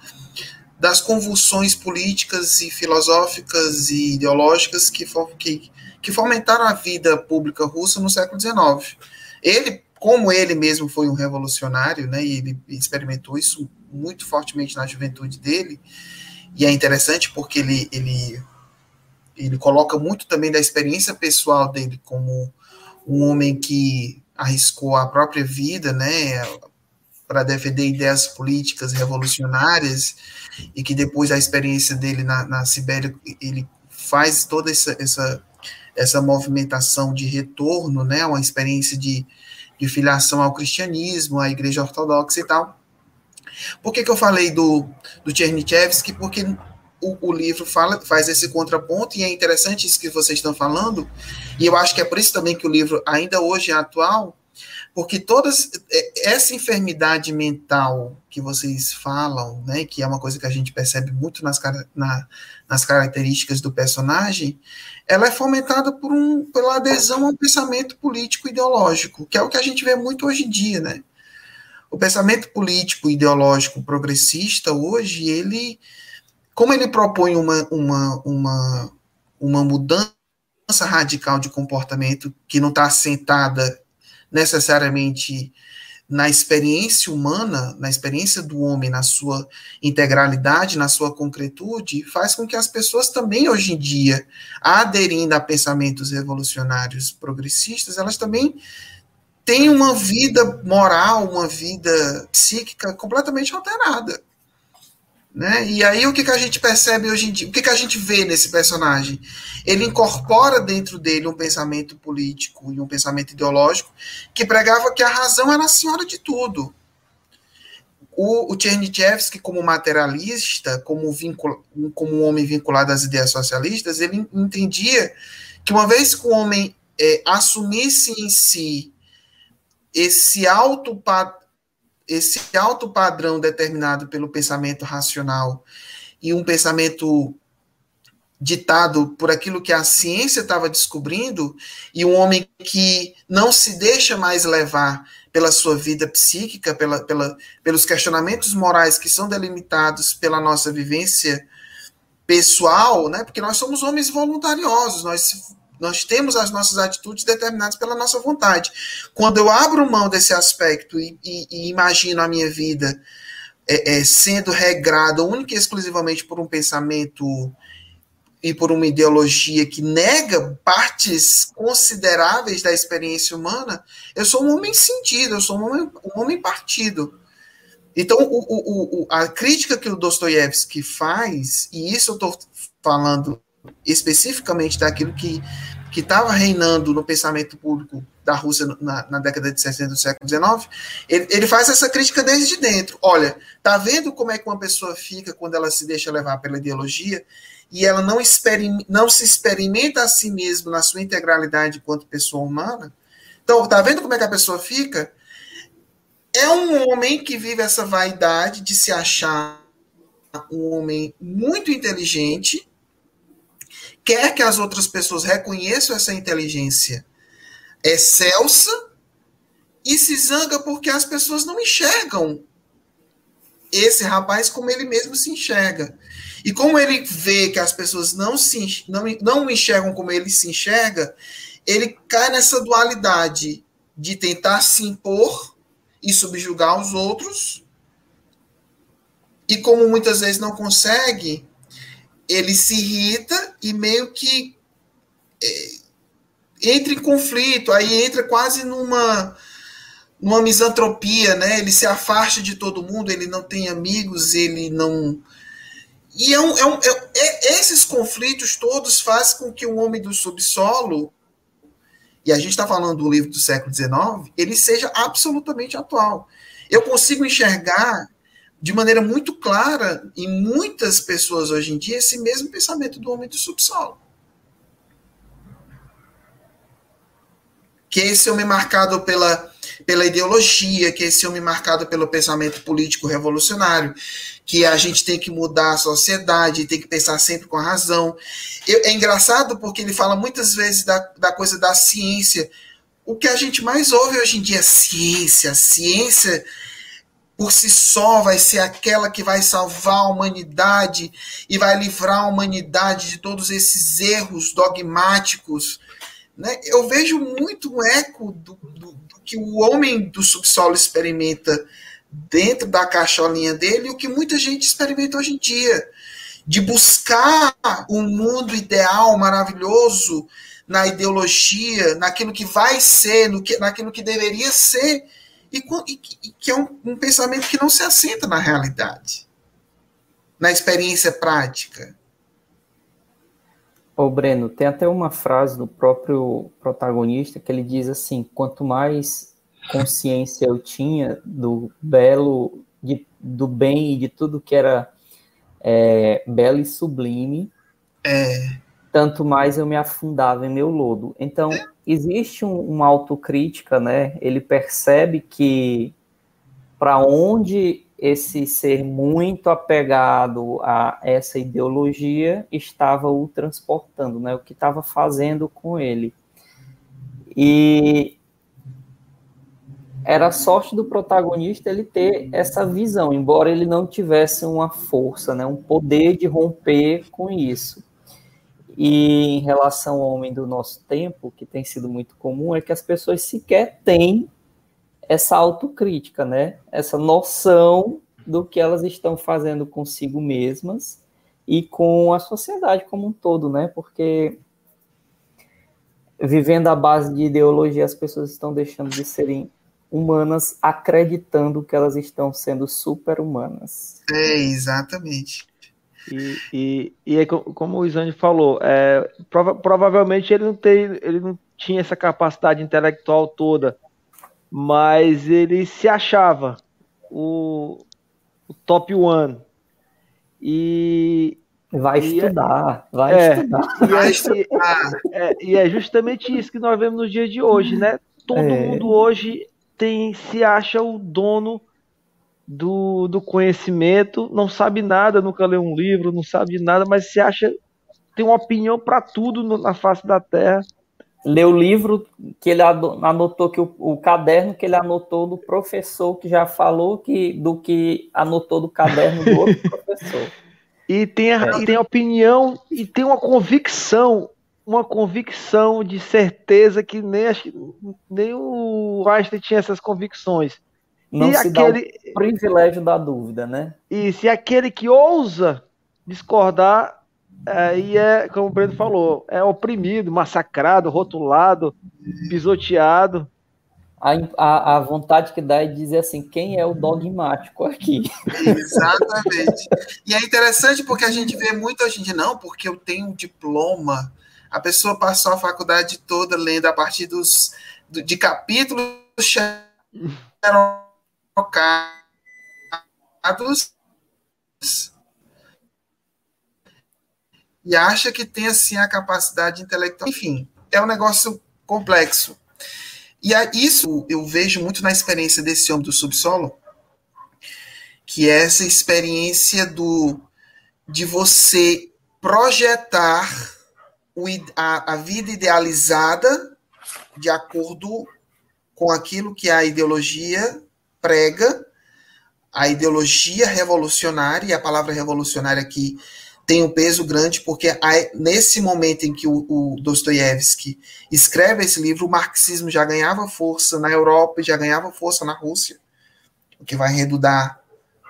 das convulsões políticas e filosóficas e ideológicas que, que, que fomentaram a vida pública russa no século XIX. Ele, como ele mesmo foi um revolucionário, né, e ele experimentou isso muito fortemente na juventude dele, e é interessante porque ele, ele, ele coloca muito também da experiência pessoal dele como um homem que arriscou a própria vida, né, para defender ideias políticas revolucionárias, e que depois da experiência dele na, na Sibéria, ele faz toda essa, essa essa movimentação de retorno, né, uma experiência de, de filiação ao cristianismo, à igreja ortodoxa e tal. Por que, que eu falei do, do Chernyshevsky? Porque o, o, livro fala, faz esse contraponto, e é interessante isso que vocês estão falando, e eu acho que é por isso também que o livro ainda hoje é atual, porque toda é, essa enfermidade mental que vocês falam, né, que é uma coisa que a gente percebe muito nas, na, nas características do personagem, ela é fomentada por um, pela adesão a um pensamento político ideológico, que é o que a gente vê muito hoje em dia, né? O pensamento político ideológico progressista hoje, ele, como ele propõe uma, uma, uma, uma mudança radical de comportamento que não está assentada necessariamente na experiência humana, na experiência do homem, na sua integralidade, na sua concretude, faz com que as pessoas também hoje em dia, aderindo a pensamentos revolucionários progressistas, elas também têm uma vida moral, uma vida psíquica completamente alterada. Né? E aí o que, que a gente percebe hoje em dia? O que, que a gente vê nesse personagem? Ele incorpora dentro dele um pensamento político e um pensamento ideológico que pregava que a razão era a senhora de tudo. O, o como materialista, como, vincul, como um homem vinculado às ideias socialistas, ele entendia que uma vez que o homem é, assumisse em si esse alto esse alto padrão determinado pelo pensamento racional e um pensamento ditado por aquilo que a ciência estava descobrindo, e um homem que não se deixa mais levar pela sua vida psíquica, pela, pela, pelos questionamentos morais que são delimitados pela nossa vivência pessoal, né? porque nós somos homens voluntariosos, nós, nós temos as nossas atitudes determinadas pela nossa vontade. Quando eu abro mão desse aspecto e, e, e imagino a minha vida é, é, sendo regrada única e exclusivamente por um pensamento e por uma ideologia que nega partes consideráveis da experiência humana, eu sou um homem sentido, eu sou um homem, um homem partido. Então, o, o, o, a crítica que o Dostoiévski faz, e isso eu estou falando especificamente daquilo que estava reinando no pensamento público da Rússia na, na, década de 60 do século XIX, ele, ele, faz essa crítica desde dentro. Olha, tá vendo como é que uma pessoa fica quando ela se deixa levar pela ideologia? e ela não, não se experimenta a si mesma na sua integralidade enquanto pessoa humana, então, tá vendo como é que a pessoa fica? É um homem que vive essa vaidade de se achar um homem muito inteligente, quer que as outras pessoas reconheçam essa inteligência excelsa e se zanga porque as pessoas não enxergam esse rapaz como ele mesmo se enxerga. E como ele vê que as pessoas não se não, não enxergam como ele se enxerga, ele cai nessa dualidade de tentar se impor e subjugar os outros. E como muitas vezes não consegue, ele se irrita e meio que é, entra em conflito, aí entra quase numa numa misantropia, né? Ele se afasta de todo mundo, ele não tem amigos, ele não e é um, é um, é, é, esses conflitos todos fazem com que o homem do subsolo, e a gente está falando do livro do século XIX, ele seja absolutamente atual. Eu consigo enxergar de maneira muito clara em muitas pessoas hoje em dia esse mesmo pensamento do homem do subsolo. Que esse homem marcado pela pela ideologia, que esse homem marcado pelo pensamento político revolucionário, que a gente tem que mudar a sociedade, tem que pensar sempre com a razão. Eu, é engraçado porque ele fala muitas vezes da, da coisa da ciência. O que a gente mais ouve hoje em dia é ciência. Ciência por si só vai ser aquela que vai salvar a humanidade e vai livrar a humanidade de todos esses erros dogmáticos. Né? Eu vejo muito eco do, do, que o homem do subsolo experimenta dentro da caixolinha dele e o que muita gente experimenta hoje em dia. De buscar um mundo ideal, maravilhoso, na ideologia, naquilo que vai ser, no que, naquilo que deveria ser, e, e, e que é um, um pensamento que não se assenta na realidade, na experiência prática. Ô, Breno, tem até uma frase do próprio protagonista que ele diz assim: quanto mais consciência eu tinha do belo, de, do bem e de tudo que era é, belo e sublime, é. tanto mais eu me afundava em meu lodo. Então, existe um, uma autocrítica, né? Ele percebe que para onde esse ser muito apegado a essa ideologia estava o transportando, né? O que estava fazendo com ele. E era a sorte do protagonista ele ter essa visão, embora ele não tivesse uma força, né, um poder de romper com isso. E em relação ao homem do nosso tempo, que tem sido muito comum, é que as pessoas sequer têm essa autocrítica, né? Essa noção do que elas estão fazendo consigo mesmas e com a sociedade como um todo, né? Porque vivendo à base de ideologia, as pessoas estão deixando de serem humanas, acreditando que elas estão sendo super-humanas. É, exatamente. E, e, e é como o Isane falou, é, prova, provavelmente ele não, tem, ele não tinha essa capacidade intelectual toda mas ele se achava o, o top one. E. Vai e é estudar, é, vai é, estudar. E é, estudar. É, e é justamente isso que nós vemos no dia de hoje, né? Todo é. mundo hoje tem se acha o dono do, do conhecimento, não sabe nada, nunca leu um livro, não sabe nada, mas se acha tem uma opinião para tudo no, na face da Terra. Lê o livro que ele anotou que o, o, caderno que ele anotou do professor que já falou que do que anotou do caderno do outro professor. E tem, a, é. tem opinião e tem uma convicção, uma convicção de certeza que nem, nem o Einstein tinha essas convicções. Não e se aquele... dá o privilégio da dúvida, né? E se aquele que ousa discordar, aí é, como o Breno falou, é oprimido, massacrado, rotulado, pisoteado. A, a, a, vontade que dá é dizer assim, quem é o dogmático aqui? Exatamente. E é interessante porque a gente vê muito hoje em dia, não, porque eu tenho um diploma. A pessoa passou a faculdade toda lendo a partir dos, de capítulos trocados e acha que tem assim a capacidade intelectual. Enfim, é um negócio complexo. E isso eu vejo muito na experiência desse homem do subsolo, que é essa experiência do de você projetar o, a, a vida idealizada de acordo com aquilo que a ideologia prega, a ideologia revolucionária, e a palavra revolucionária aqui tem um peso grande, porque nesse momento em que o, o Dostoiévski escreve esse livro, o marxismo já ganhava força na Europa já ganhava força na Rússia, o que vai redundar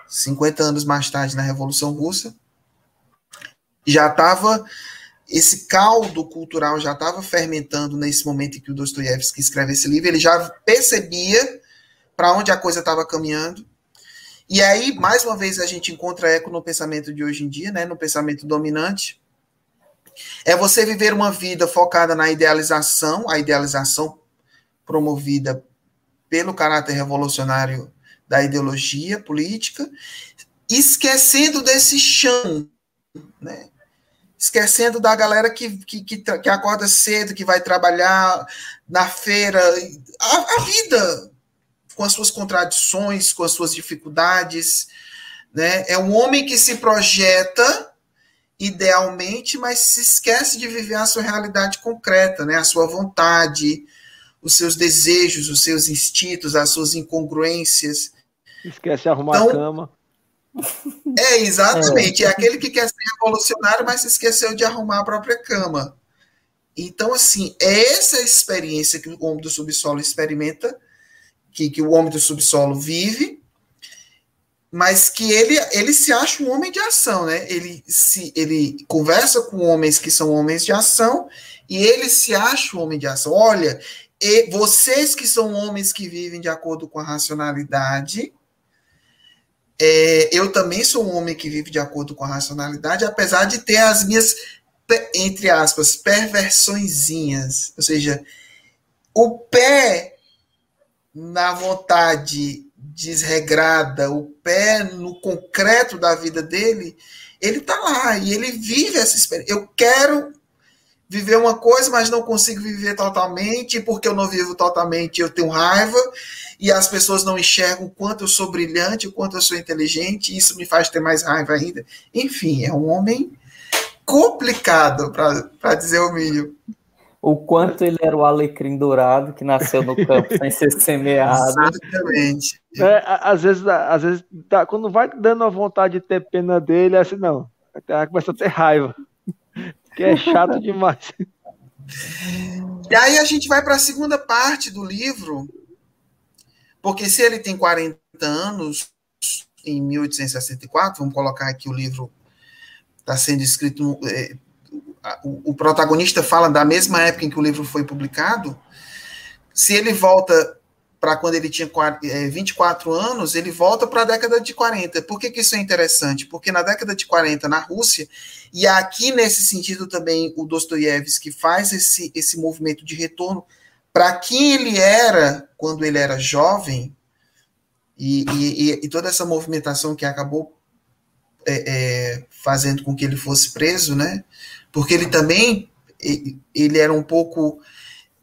50 anos mais tarde na Revolução Russa. Já estava esse caldo cultural já estava fermentando nesse momento em que o Dostoiévski escreve esse livro, ele já percebia para onde a coisa estava caminhando. E aí, mais uma vez, a gente encontra eco no pensamento de hoje em dia, né, no pensamento dominante. É você viver uma vida focada na idealização, a idealização promovida pelo caráter revolucionário da ideologia política, esquecendo desse chão, né? esquecendo da galera que, que, que, que, acorda cedo, que vai trabalhar na feira, a, a, vida com as suas contradições, com as suas dificuldades, né? É um homem que se projeta idealmente, mas se esquece de viver a sua realidade concreta, né? A sua vontade, os seus desejos, os seus instintos, as suas incongruências. Esquece de arrumar então, a cama. É, exatamente. É. é aquele que quer ser revolucionário, mas se esqueceu de arrumar a própria cama. Então, assim, é essa experiência que o homem do subsolo experimenta, que, que o homem do subsolo vive, mas que ele, ele se acha um homem de ação, né? Ele, se, ele conversa com homens que são homens de ação e ele se acha um homem de ação. Olha, e vocês que são homens que vivem de acordo com a racionalidade, é, eu também sou um homem que vive de acordo com a racionalidade, apesar de ter as minhas, entre aspas, perversõezinhas. Ou seja, o pé na vontade desregrada, o pé no concreto da vida dele, ele está lá e ele vive essa experiência. Eu quero viver uma coisa, mas não consigo viver totalmente, porque eu não vivo totalmente, eu tenho raiva, e as pessoas não enxergam o quanto eu sou brilhante, o quanto eu sou inteligente, e isso me faz ter mais raiva ainda. Enfim, é um homem complicado, para dizer o mínimo. O quanto ele era o alecrim dourado que nasceu no campo sem ser semeado. Exatamente. É, às vezes, às vezes tá, quando vai dando a vontade de ter pena dele, é assim, não, começa a ter raiva que é chato demais. E aí a gente vai para a segunda parte do livro, porque se ele tem 40 anos, em 1864, vamos colocar aqui o livro está sendo escrito, é, o, protagonista fala da mesma época em que o livro foi publicado, se ele volta para quando ele tinha 24 é, anos, ele volta para a década de 40. Por que, que isso é interessante? Porque na década de 40, na Rússia, e aqui nesse sentido também o Dostoiévski faz esse, esse movimento de retorno para quem ele era quando ele era jovem, e, e, e toda essa movimentação que acabou é, é, fazendo com que ele fosse preso, né? Porque ele também ele era um pouco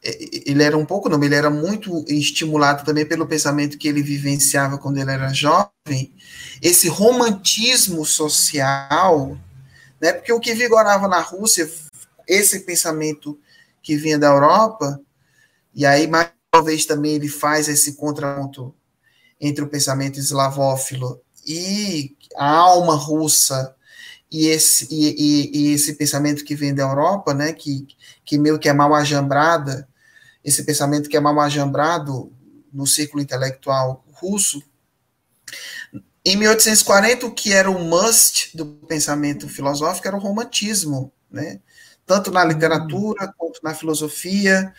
ele era um pouco, não, ele era muito estimulado também pelo pensamento que ele vivenciava quando ele era jovem, esse romantismo social, né? Porque o que vigorava na Rússia, esse pensamento que vinha da Europa, e aí mais uma vez também ele faz esse contraponto entre o pensamento eslavófilo e a alma russa e esse, e, e, e, esse pensamento que vem da Europa, né, que, que meio que é mal ajambrada, esse pensamento que é mal ajambrado no círculo intelectual russo, em 1840, o que era o must do pensamento filosófico era o romantismo, né? tanto na literatura quanto na filosofia,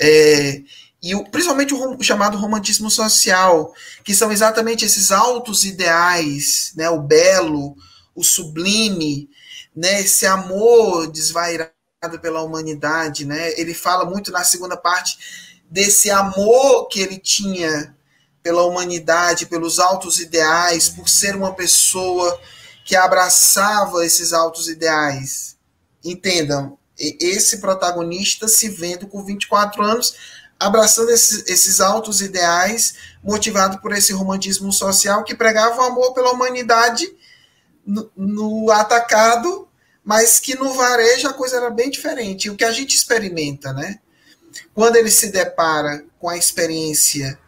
é, e o, principalmente o, o, chamado romantismo social, que são exatamente esses altos ideais, né? o belo, o sublime, né? esse amor desvairado pela humanidade. Né? Ele fala muito na segunda parte desse amor que ele tinha pela humanidade, pelos altos ideais, por ser uma pessoa que abraçava esses altos ideais. Entendam, esse protagonista se vendo com 24 anos, abraçando esses, esses altos ideais, motivado por esse romantismo social que pregava o amor pela humanidade no, no atacado, mas que no varejo a coisa era bem diferente. O que a gente experimenta, né? Quando ele se depara com a experiência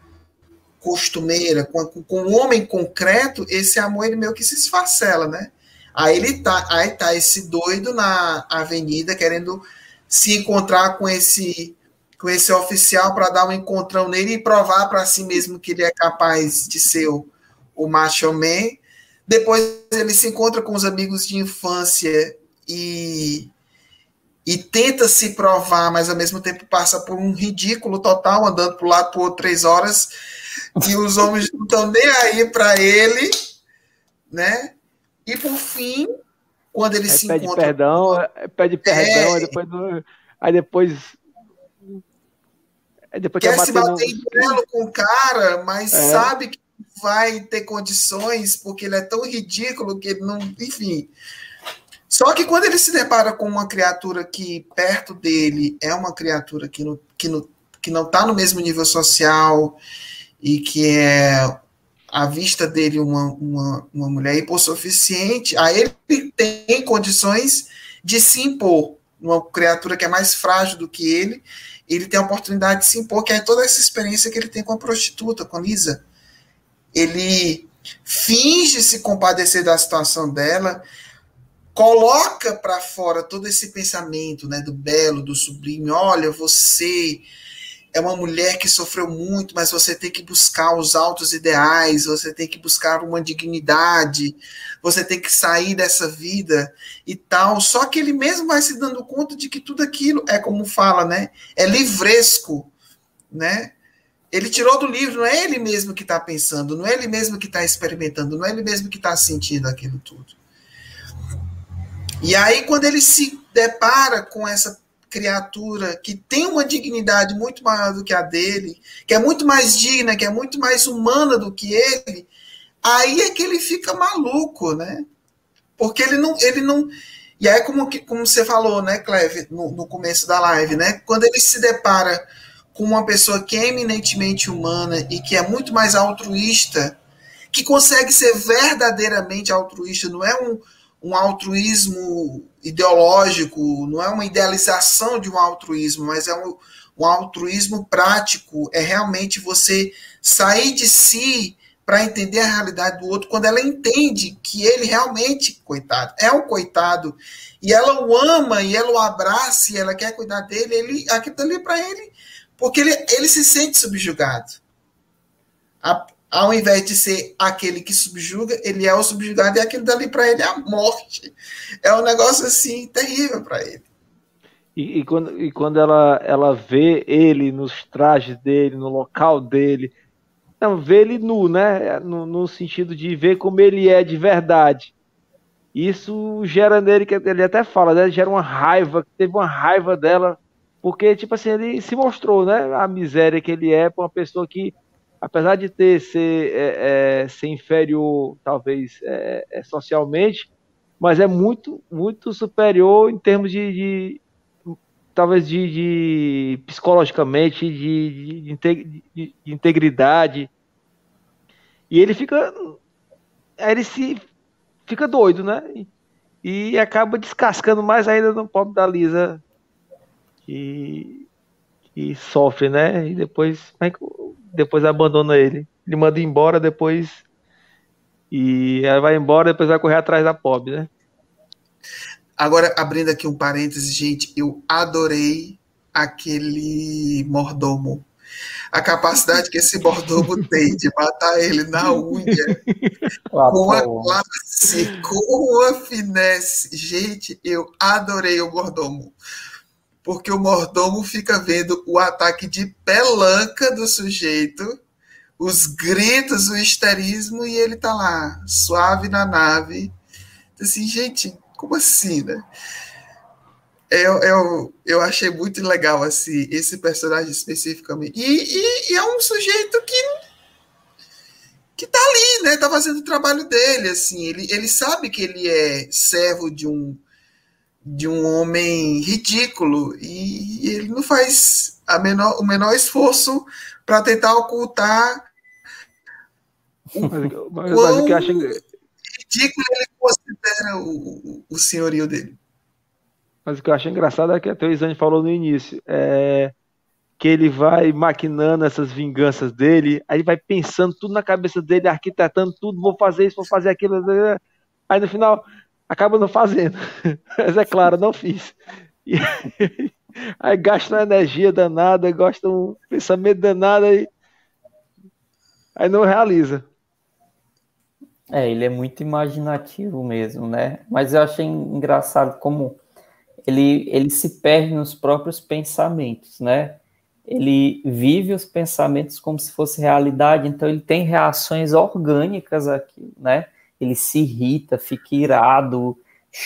costumeira, com, com um homem concreto, esse amor ele meio que se esfacela, né? Aí ele tá, aí tá esse doido na avenida querendo se encontrar com esse com esse oficial para dar um encontrão nele e provar para si mesmo que ele é capaz de ser o, o macho man. Depois ele se encontra com os amigos de infância e e tenta se provar, mas ao mesmo tempo passa por um ridículo total, andando para o lado por três horas e os homens não estão nem aí para ele, né? E por fim, quando ele aí se pede encontra. Perdão, com... Pede perdão, é... aí depois. Aí depois. Aí depois quer, quer se bater em duelo com o cara, mas é. sabe que vai ter condições, porque ele é tão ridículo que ele não. Enfim. Só que quando ele se depara com uma criatura que perto dele é uma criatura que, no, que, no, que não está no mesmo nível social, e que é à vista dele uma, uma, uma mulher hipossuficiente, aí ele tem condições de se impor, uma criatura que é mais frágil do que ele, ele tem a oportunidade de se impor, que é toda essa experiência que ele tem com a prostituta, com Lisa. Ele finge se compadecer da situação dela, coloca para fora todo esse pensamento, né, do belo, do sublime, olha, você é uma mulher que sofreu muito, mas você tem que buscar os altos ideais, você tem que buscar uma dignidade, você tem que sair dessa vida e tal. Só que ele mesmo vai se dando conta de que tudo aquilo é como fala, né? É livresco, né? Ele tirou do livro, não é ele mesmo que está pensando, não é ele mesmo que está experimentando, não é ele mesmo que está sentindo aquilo tudo. E aí, quando ele se depara com essa criatura que tem uma dignidade muito maior do que a dele, que é muito mais digna, que é muito mais humana do que ele, aí é que ele fica maluco, né? Porque ele não, ele não. E aí, como, como você falou, né, Cleve, no, no começo da live, né? Quando ele se depara com uma pessoa que é eminentemente humana e que é muito mais altruísta, que consegue ser verdadeiramente altruísta, não é um, um altruísmo ideológico, não é uma idealização de um altruísmo, mas é um, um altruísmo prático, é realmente você sair de si para entender a realidade do outro, quando ela entende que ele realmente, coitado, é um coitado, e ela o ama, e ela o abraça, e ela quer cuidar dele, ele, aquilo ali para ele, porque ele, ele se sente subjugado. A, ao invés de ser aquele que subjuga, ele é o subjugado e aquilo dali para ele é a morte. É um negócio assim terrível para ele. E, e, quando, e quando ela, ela vê ele nos trajes dele, no local dele, não, vê ele nu, né? No, no sentido de ver como ele é de verdade. Isso gera nele, que ele até fala, né? Gera uma raiva, teve uma raiva dela, porque, tipo assim, ele se mostrou, né? A miséria que ele é para uma pessoa que apesar de ter ser, é, é, ser inferior, talvez, é, é, socialmente, mas é muito, muito superior em termos de, de talvez de, de, psicologicamente, de, de, de, integridade. E ele fica, ele se fica doido, né? e acaba descascando mais ainda no pobre da Lisa, que, que sofre, né? E depois, depois abandona ele. Ele manda embora depois. E ela vai embora, depois vai correr atrás da pobre, né? Agora, abrindo aqui um parênteses, gente, eu adorei aquele mordomo. A capacidade que esse mordomo tem de matar ele na unha, com a classe, com a finesse. Gente, eu adorei o mordomo. Porque o mordomo fica vendo o ataque de pelanca do sujeito, os gritos, o histerismo, e ele tá lá, suave na nave. Assim, gente, como assim, né? eu, eu, eu achei muito legal assim, esse personagem especificamente. E, e, e, é um sujeito que que tá ali, né? Tá fazendo o trabalho dele, assim. Ele, ele sabe que ele é servo de um de um homem ridículo e, ele não faz a menor, o menor esforço para tentar ocultar o mas, mas, o que acho... ridículo ele considera o, o, o senhorio dele. Mas o que eu acho engraçado é que até o Isane falou no início, é que ele vai maquinando essas vinganças dele, aí vai pensando tudo na cabeça dele, arquitetando tudo, vou fazer isso, vou fazer aquilo, aí no final acaba não fazendo. Mas é claro, não fiz. E aí gasta uma energia danada, gosta um pensamento danado aí, aí não realiza. É, ele é muito imaginativo mesmo, né? Mas eu achei engraçado como ele, ele se perde nos próprios pensamentos, né? Ele vive os pensamentos como se fosse realidade, então ele tem reações orgânicas aqui, né? Ele se irrita, fica irado,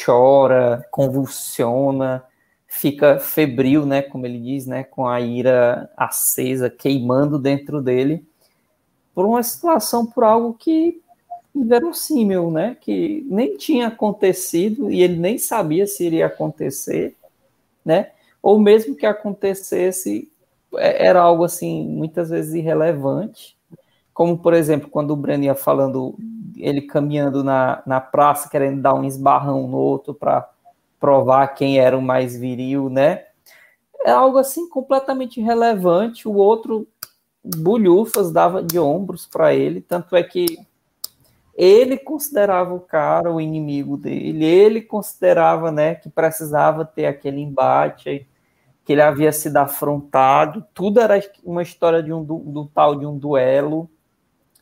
chora, convulsiona, fica febril, né? Como ele diz, né? Com a ira acesa, queimando dentro dele, por uma situação, por algo que inverossímil, né? Que nem tinha acontecido e ele nem sabia se iria acontecer, né? Ou mesmo que acontecesse, é, era algo assim, muitas vezes irrelevante. Como, por exemplo, quando o Breno ia falando, ele caminhando na, na praça, querendo dar um esbarrão no outro para provar quem era o mais viril, né? É algo assim completamente irrelevante. O outro, bulhufas, dava de ombros para ele. Tanto é que ele considerava o cara o inimigo dele, ele considerava, né, que precisava ter aquele embate, que ele havia sido afrontado, tudo era uma história de um do, do tal de um duelo,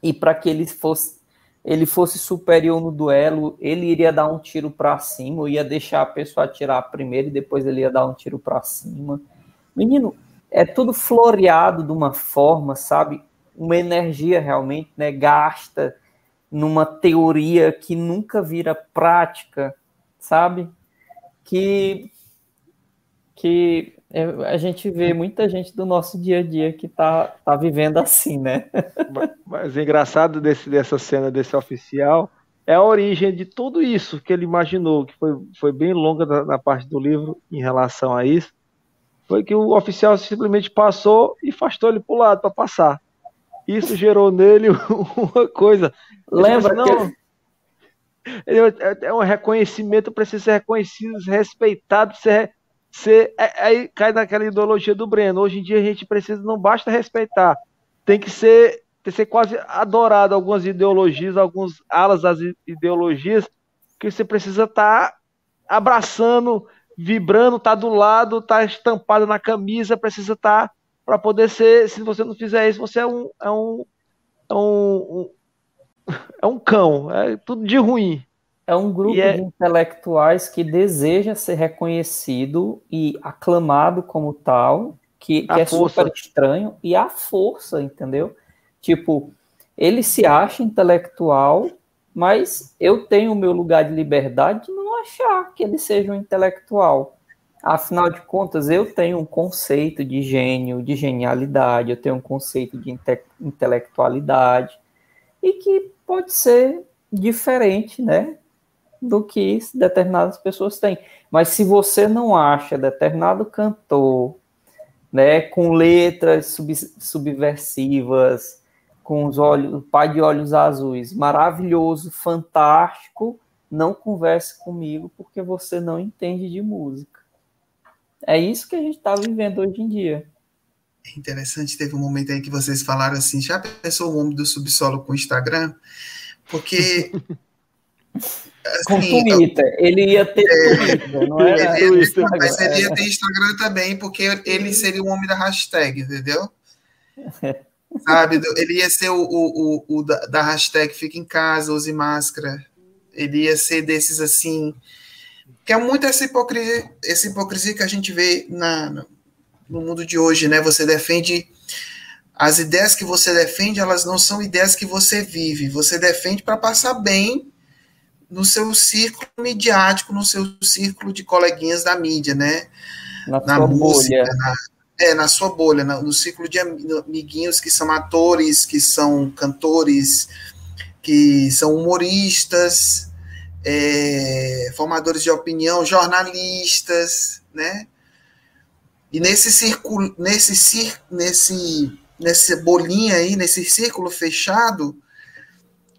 e para que ele fosse ele fosse superior no duelo, ele iria dar um tiro para cima, ia deixar a pessoa atirar primeiro e depois ele ia dar um tiro para cima. Menino, é tudo floreado de uma forma, sabe? Uma energia realmente, né? Gasta numa teoria que nunca vira prática, sabe? Que, que é, a gente vê muita gente do nosso dia a dia que tá, tá vivendo assim, né? Mas, o engraçado desse, dessa cena desse oficial é a origem de tudo isso que ele imaginou, que foi, foi bem longa na, na parte do livro em relação a isso. Foi que o oficial simplesmente passou e afastou ele para o lado para passar. Isso gerou nele uma coisa Lembra não, que... É, é um reconhecimento, precisa ser reconhecido, respeitado, ser, ser, é, aí cai naquela ideologia do Breno. Hoje em dia a gente precisa, não basta respeitar, tem que ser, tem que ser quase adorado algumas ideologias, algumas alas das ideologias, que você precisa estar tá abraçando, vibrando, tá do lado, tá estampado na camisa, precisa estar tá, para poder ser. Se você não fizer isso, você é um, é um, é um, é um cão, é tudo de ruim. É um grupo é... de intelectuais que deseja ser reconhecido e aclamado como tal, que, que é super estranho, e a força, entendeu? Tipo, ele se acha intelectual, mas eu tenho o meu lugar de liberdade de não achar que ele seja um intelectual. Afinal de contas, eu tenho um conceito de gênio, de genialidade, eu tenho um conceito de inte intelectualidade, e que pode ser diferente, né, do que determinadas pessoas têm. Mas se você não acha determinado cantor, né, com letras sub, subversivas, com os olhos, pai de olhos azuis, maravilhoso, fantástico, não converse comigo porque você não entende de música. É isso que a gente está vivendo hoje em dia. É interessante, teve um momento aí que vocês falaram assim, já pensou o homem do subsolo com o Instagram? Porque Assim, com Twitter. Ele ia ter é, Twitter, não era? Ele ia ter, mas ele ia ter Instagram também, porque ele seria o homem da hashtag, entendeu? Sabe? Ele ia ser o, o, o, o da, da, hashtag fica em casa, use máscara. Ele ia ser desses assim. Que é muito essa hipocrisia, essa hipocrisia que a gente vê na, no mundo de hoje, né? Você defende. As ideias que você defende, elas não são ideias que você vive. Você defende para passar bem no seu círculo midiático, no seu círculo de coleguinhas da mídia, né? Na, na música, bolha. Na, é, na sua bolha, no círculo de amiguinhos que são atores, que são cantores, que são humoristas, é, formadores de opinião, jornalistas, né? E nesse círculo, nesse, nesse, nesse bolinha aí, nesse círculo fechado,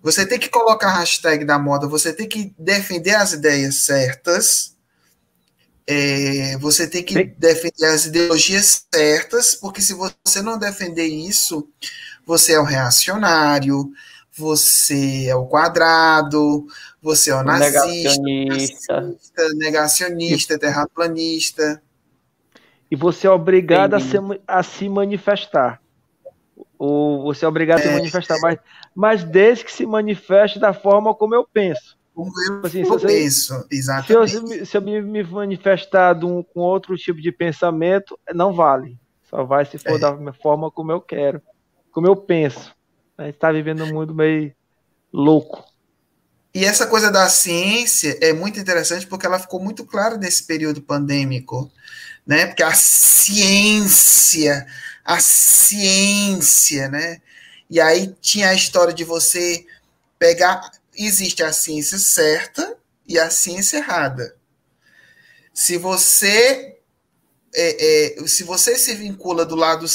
você tem que colocar a hashtag da moda, você tem que defender as ideias certas, é, você tem que Sim. defender as ideologias certas, porque se você não defender isso, você é o reacionário, você é o quadrado, você é o, nazista, negacionista, negacionista terraplanista. E você é obrigado a, se, a se manifestar ou você é obrigado a se é, manifestar, mas, mas desde que se manifeste da forma como eu penso. Como eu assim, se penso, exatamente. Se eu, se eu me manifestar um, com outro tipo de pensamento, não vale. Só vai se for é. da forma como eu quero, como eu penso. A gente está vivendo um mundo meio louco. E essa coisa da ciência é muito interessante porque ela ficou muito clara nesse período pandêmico, né? Porque a ciência a ciência, né? E aí tinha a história de você pegar. Existe a ciência certa e a ciência errada. Se você é, é, se você se vincula do lado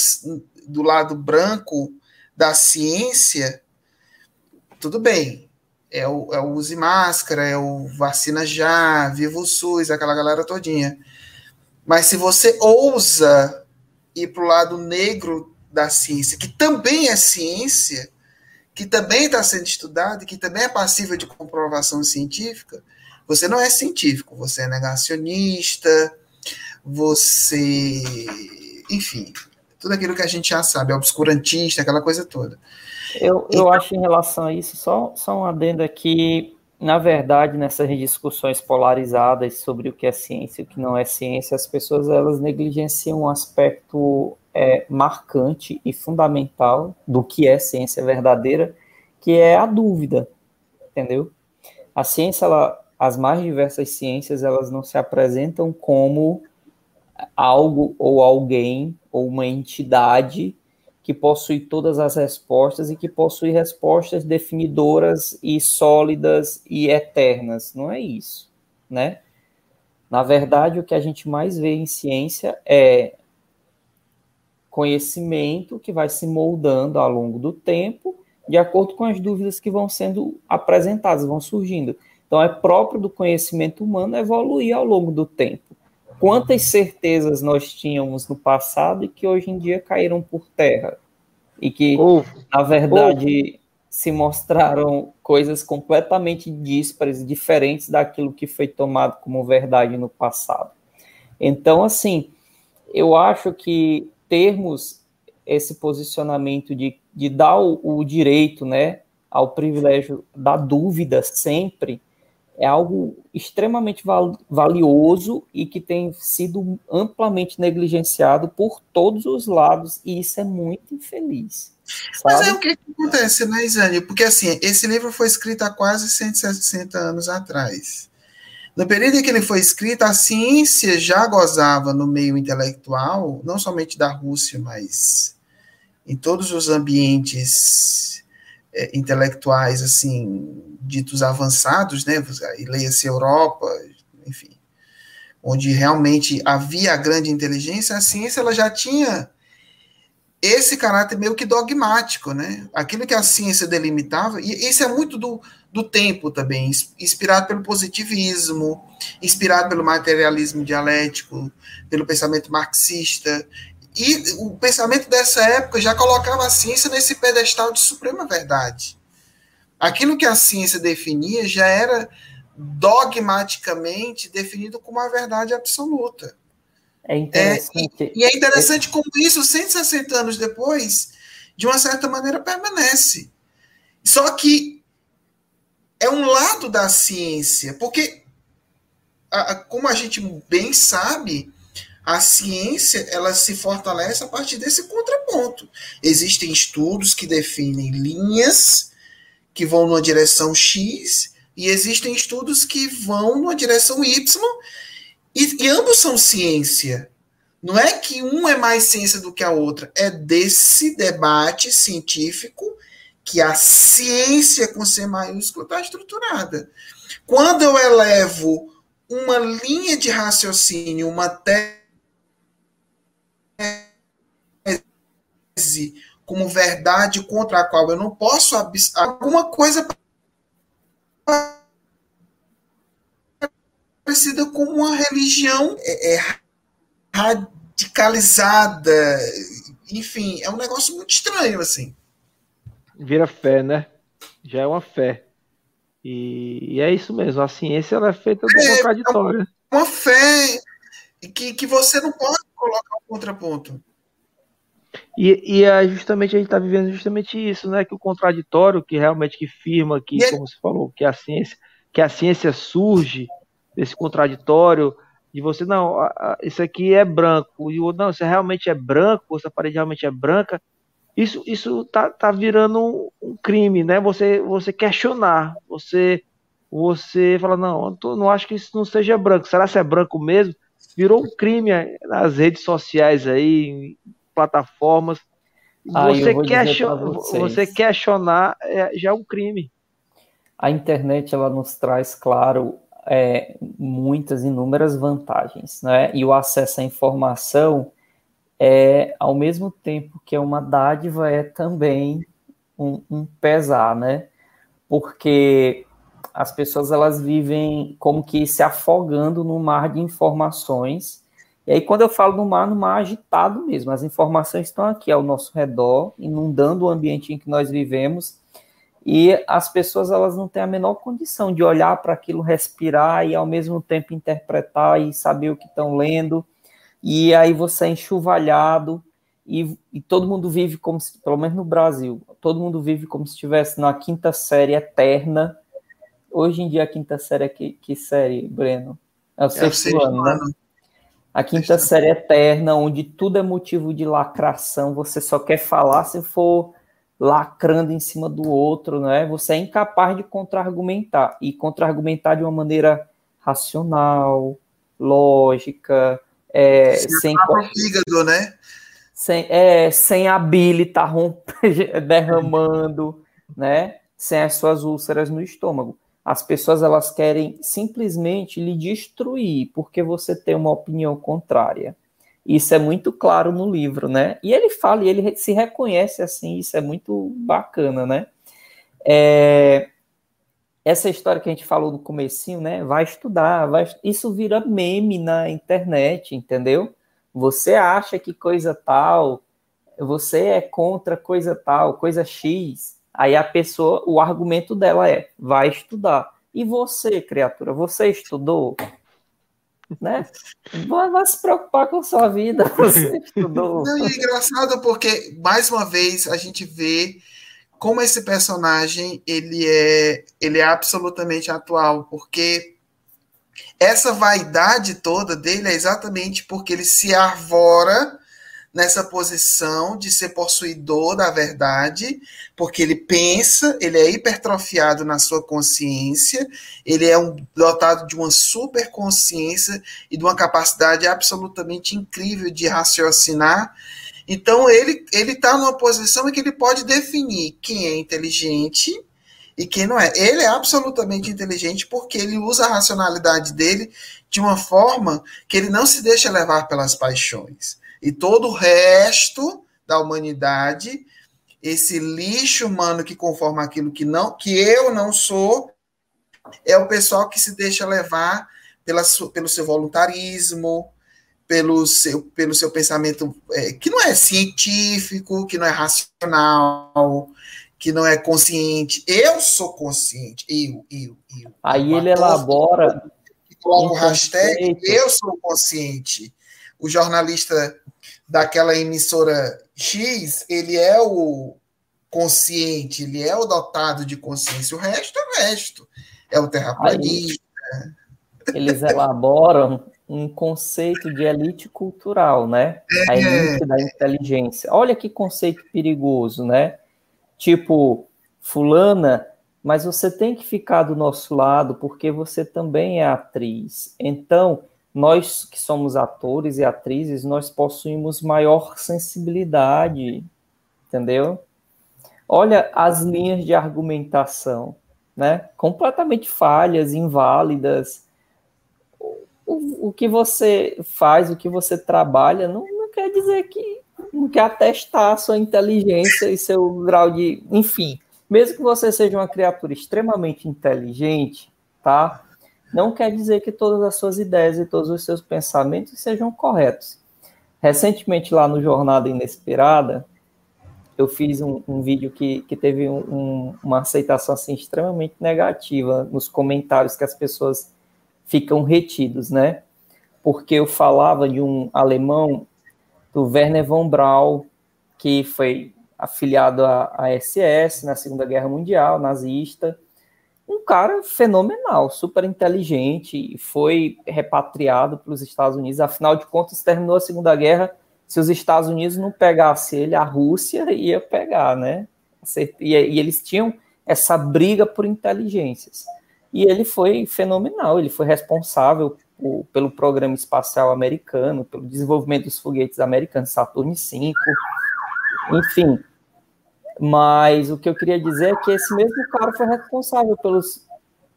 do lado branco da ciência, tudo bem. É o, é o use máscara, é o vacina já, viva o SUS, aquela galera todinha. Mas se você ousa ir para o lado negro da ciência, que também é ciência, que também está sendo estudado, que também é passível de comprovação científica, você não é científico, você é negacionista, você. Enfim, tudo aquilo que a gente já sabe, é obscurantista, aquela coisa toda. Eu, eu então, acho em relação a isso, só, só um adendo aqui, na verdade, nessas discussões polarizadas sobre o que é ciência e o que não é ciência, as pessoas elas negligenciam um aspecto é, marcante e fundamental do que é ciência verdadeira, que é a dúvida, entendeu? A ciência, ela, as mais diversas ciências, elas não se apresentam como algo ou alguém ou uma entidade que possui todas as respostas e que possui respostas definidoras e sólidas e eternas. Não é isso, né? Na verdade, o que a gente mais vê em ciência é conhecimento que vai se moldando ao longo do tempo, de acordo com as dúvidas que vão sendo apresentadas, vão surgindo. Então, é próprio do conhecimento humano evoluir ao longo do tempo quantas certezas nós tínhamos no passado e que hoje em dia caíram por terra. E que, na verdade, se mostraram coisas completamente díspares, diferentes daquilo que foi tomado como verdade no passado. Então, assim, eu acho que termos esse posicionamento de, de dar o, o direito, né, ao privilégio da dúvida sempre, é algo extremamente valioso e que tem sido amplamente negligenciado por todos os lados, e isso é muito infeliz. Sabe? Mas é o que, acontece, né, Isane? Porque assim, esse livro foi escrito há quase 160 anos atrás. No período em que ele foi escrito, a ciência já gozava no meio intelectual, não somente da Rússia, mas em todos os ambientes é, intelectuais, assim, ditos avançados, né, e leia-se Europa, enfim, onde realmente havia a grande inteligência, a ciência ela já tinha esse caráter meio que dogmático, né? Aquilo que a ciência delimitava, e isso é muito do, do tempo também, inspirado pelo positivismo, inspirado pelo materialismo dialético, pelo pensamento marxista. E o pensamento dessa época já colocava a ciência nesse pedestal de suprema verdade. Aquilo que a ciência definia já era dogmaticamente definido como a verdade absoluta. É interessante. É, e, e, é interessante como isso, 160 anos depois, de uma certa maneira permanece. Só que é um lado da ciência, porque, a, a, como a gente bem sabe, a ciência ela se fortalece a partir desse contraponto. Existem estudos que definem linhas que vão numa direção X e existem estudos que vão numa direção Y e, e ambos são ciência. Não é que um é mais ciência do que a outra. É desse debate científico que a ciência com C maiúsculo está estruturada. Quando eu elevo uma linha de raciocínio, uma tese como verdade contra a qual eu não posso alguma coisa parecida com uma religião é, é, radicalizada. Enfim, é um negócio muito estranho, assim. Vira fé, né? Já é uma fé. E, e é isso mesmo, a ciência ela é feita do é, contraditório. É uma fé que, que você não pode colocar um contraponto. E, e é justamente a gente está vivendo justamente isso, né? Que o contraditório, que realmente que firma que, é como você falou, que a ciência, que a ciência surge desse contraditório de você, não, isso aqui é branco, e o não, isso realmente é branco, essa parede realmente é branca, isso, isso tá, tá virando um crime, né? Você, você questionar, você, você fala, não, eu não acho que isso não seja branco, será que é branco mesmo? Virou um crime nas redes sociais aí, plataformas. Ah, você, question, você questionar é, já é um crime. A internet ela nos traz, claro, é, muitas, inúmeras vantagens, né? E o acesso à informação é, ao mesmo tempo que é uma dádiva, é também um, um pesar, né? Porque as pessoas elas vivem como que se afogando no mar de informações. E aí, quando eu falo no mar, no mar agitado mesmo, as informações estão aqui ao nosso redor, inundando o ambiente em que nós vivemos, e as pessoas elas não têm a menor condição de olhar para aquilo, respirar e ao mesmo tempo interpretar e saber o que estão lendo. E aí você é enxovalhado e, e, todo mundo vive como se, pelo menos no Brasil, todo mundo vive como se estivesse na quinta série eterna. Hoje em dia a quinta série é que, que série, Breno? É o sexto, é o sexto ano, né? A quinta série eterna, onde tudo é motivo de lacração, você só quer falar se for lacrando em cima do outro, né? Você é incapaz de contra-argumentar e contra-argumentar de uma maneira racional, lógica, é, sem fígado, né? Sem, é, sem bile tá derramando, né? Sem as suas úlceras no estômago. As pessoas elas querem simplesmente lhe destruir porque você tem uma opinião contrária. Isso é muito claro no livro, né? E ele fala, e ele se reconhece assim, isso é muito bacana, né? É, essa história que a gente falou no comecinho, né? Vai estudar, vai, isso vira meme na internet, entendeu? Você acha que coisa tal, você é contra coisa tal, coisa X. Aí a pessoa, o argumento dela é: vai estudar. E você, criatura, você estudou? né? Vai, vai, se preocupar com sua vida. Você estudou. Não, é engraçado porque, mais uma vez, a gente vê como esse personagem ele é, ele é absolutamente atual, porque essa vaidade toda dele é exatamente porque ele se arvora nessa posição de ser possuidor da verdade, porque ele pensa, ele é hipertrofiado na sua consciência, ele é um, dotado de uma superconsciência e de uma capacidade absolutamente incrível de raciocinar. Então ele ele está numa posição em que ele pode definir quem é inteligente e quem não é. Ele é absolutamente inteligente porque ele usa a racionalidade dele de uma forma que ele não se deixa levar pelas paixões. E todo o resto da humanidade, esse lixo humano que conforma aquilo que não, que eu não sou, é o pessoal que se deixa levar pela, pelo seu voluntarismo, pelo seu, pelo seu pensamento é, que não é científico, que não é racional, que não é consciente. Eu sou consciente, eu, eu, eu. Aí ele elabora. Coloca o hashtag eu sou consciente. O jornalista daquela emissora X, ele é o consciente, ele é o dotado de consciência. O resto é o resto. É o terraplanista. Eles elaboram um conceito de elite cultural, né? A é. elite da inteligência. Olha que conceito perigoso, né? Tipo, fulana, mas você tem que ficar do nosso lado porque você também é atriz. Então, nós que somos atores e atrizes, nós possuímos maior sensibilidade, entendeu? Olha as linhas de argumentação, né? Completamente falhas, inválidas. O, o que você faz, o que você trabalha, não, não quer dizer que não quer atestar sua inteligência e seu grau de. Enfim, mesmo que você seja uma criatura extremamente inteligente, tá? Não quer dizer que todas as suas ideias e todos os seus pensamentos sejam corretos. Recentemente, lá no Jornada Inesperada, eu fiz um, um vídeo que, que teve um, um, uma aceitação assim, extremamente negativa nos comentários que as pessoas ficam retidos, né? Porque eu falava de um alemão, do Werner von Braun, que foi afiliado à SS na Segunda Guerra Mundial, nazista, um cara fenomenal, super inteligente, foi repatriado para os Estados Unidos. Afinal de contas, terminou a Segunda Guerra. Se os Estados Unidos não pegassem ele, a Rússia ia pegar, né? E, e eles tinham essa briga por inteligências. E ele foi fenomenal, ele foi responsável por, pelo programa espacial americano, pelo desenvolvimento dos foguetes americanos, Saturn V, enfim, mas o que eu queria dizer é que esse mesmo cara foi responsável pelos,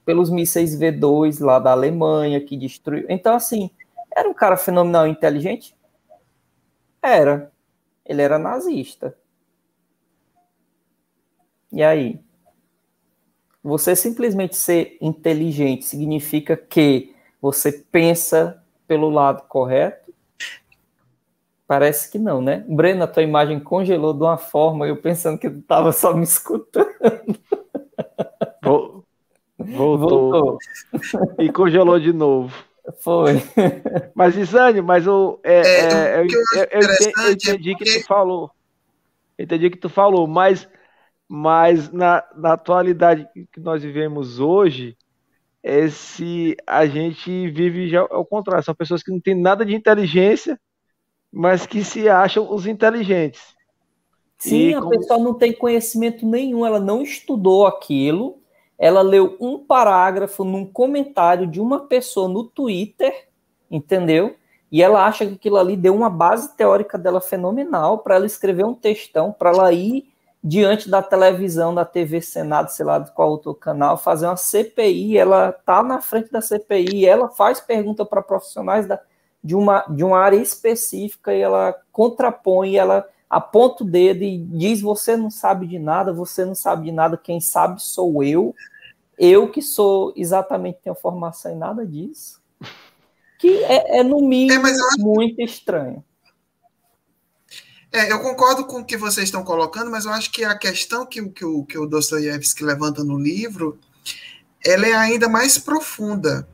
pelos mísseis V2 lá da Alemanha, que destruiu. Então, assim, era um cara fenomenal inteligente? Era. Ele era nazista. E aí? Você simplesmente ser inteligente significa que você pensa pelo lado correto? Parece que não, né? Breno, a tua imagem congelou de uma forma, eu pensando que tu estava só me escutando. Voltou. Voltou. E congelou de novo. Foi. Mas, Isane, mas o, é, é, é, eu, eu, eu, eu, entendi que tu falou. Entendi que tu falou, mas, mas na, na atualidade que nós vivemos hoje, esse, a gente vive já ao contrário. São pessoas que não têm nada de inteligência mas que se acham os inteligentes. Sim, e a pessoa não tem conhecimento nenhum, ela não estudou aquilo, ela leu um parágrafo num comentário de uma pessoa no Twitter, entendeu? E ela acha que aquilo ali deu uma base teórica dela fenomenal para ela escrever um textão, para ela ir diante da televisão, da TV Senado, sei lá de qual outro canal, fazer uma CPI, ela tá na frente da CPI, ela faz pergunta para profissionais da de uma, de uma área específica e ela contrapõe, ela aponta o dedo e diz: Você não sabe de nada, você não sabe de nada, quem sabe sou eu. Eu que sou exatamente tenho formação em nada disso. Que é, é no mínimo é, muito estranho. É, eu concordo com o que vocês estão colocando, mas eu acho que a questão que, que, o, que o Dostoiévski levanta no livro ela é ainda mais profunda.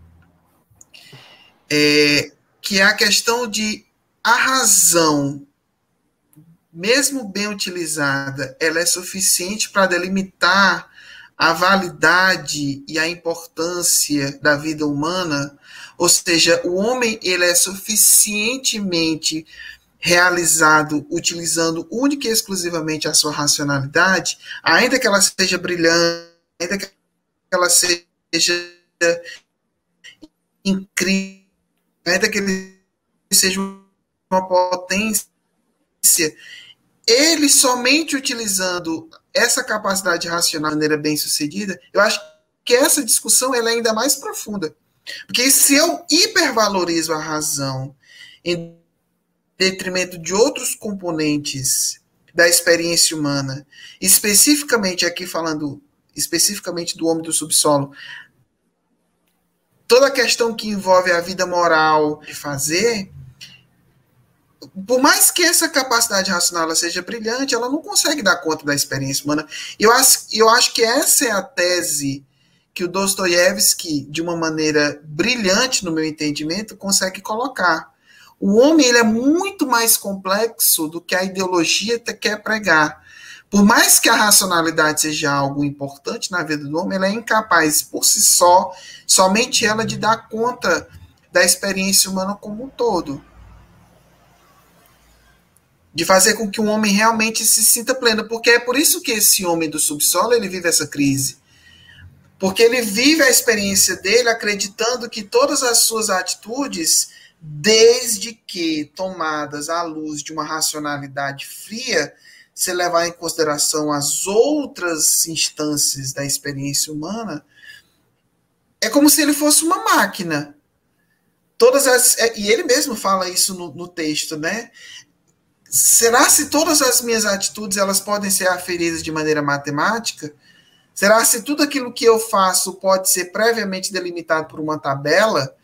É, que é a questão de a razão, mesmo bem utilizada, ela é suficiente para delimitar a validade e a importância da vida humana, ou seja, o homem ele é suficientemente realizado utilizando única e exclusivamente a sua racionalidade, ainda que ela seja brilhante, ainda que ela seja incrível, ainda que ele seja uma potência, ele somente utilizando essa capacidade racional de maneira bem sucedida, eu acho que essa discussão é ainda mais profunda. Porque se eu hipervalorizo a razão em detrimento de outros componentes da experiência humana. Especificamente aqui falando especificamente do homem do subsolo, toda a questão que envolve a vida moral de fazer, por mais que essa capacidade racional seja brilhante, ela não consegue dar conta da experiência humana. Eu acho, eu acho que essa é a tese que o Dostoiévski, de uma maneira brilhante, no meu entendimento, consegue colocar. O homem ele é muito mais complexo do que a ideologia quer pregar. Por mais que a racionalidade seja algo importante na vida do homem, ela é incapaz por si só, somente ela, de dar conta da experiência humana como um todo. De fazer com que o homem realmente se sinta pleno. Porque é por isso que esse homem do subsolo ele vive essa crise. Porque ele vive a experiência dele acreditando que todas as suas atitudes, desde que tomadas à luz de uma racionalidade fria, se levar em consideração as outras instâncias da experiência humana, é como se ele fosse uma máquina. Todas as, é, e ele mesmo fala isso no, no texto, né? Será se todas as minhas atitudes elas podem ser aferidas de maneira matemática? Será se tudo aquilo que eu faço pode ser previamente delimitado por uma tabela?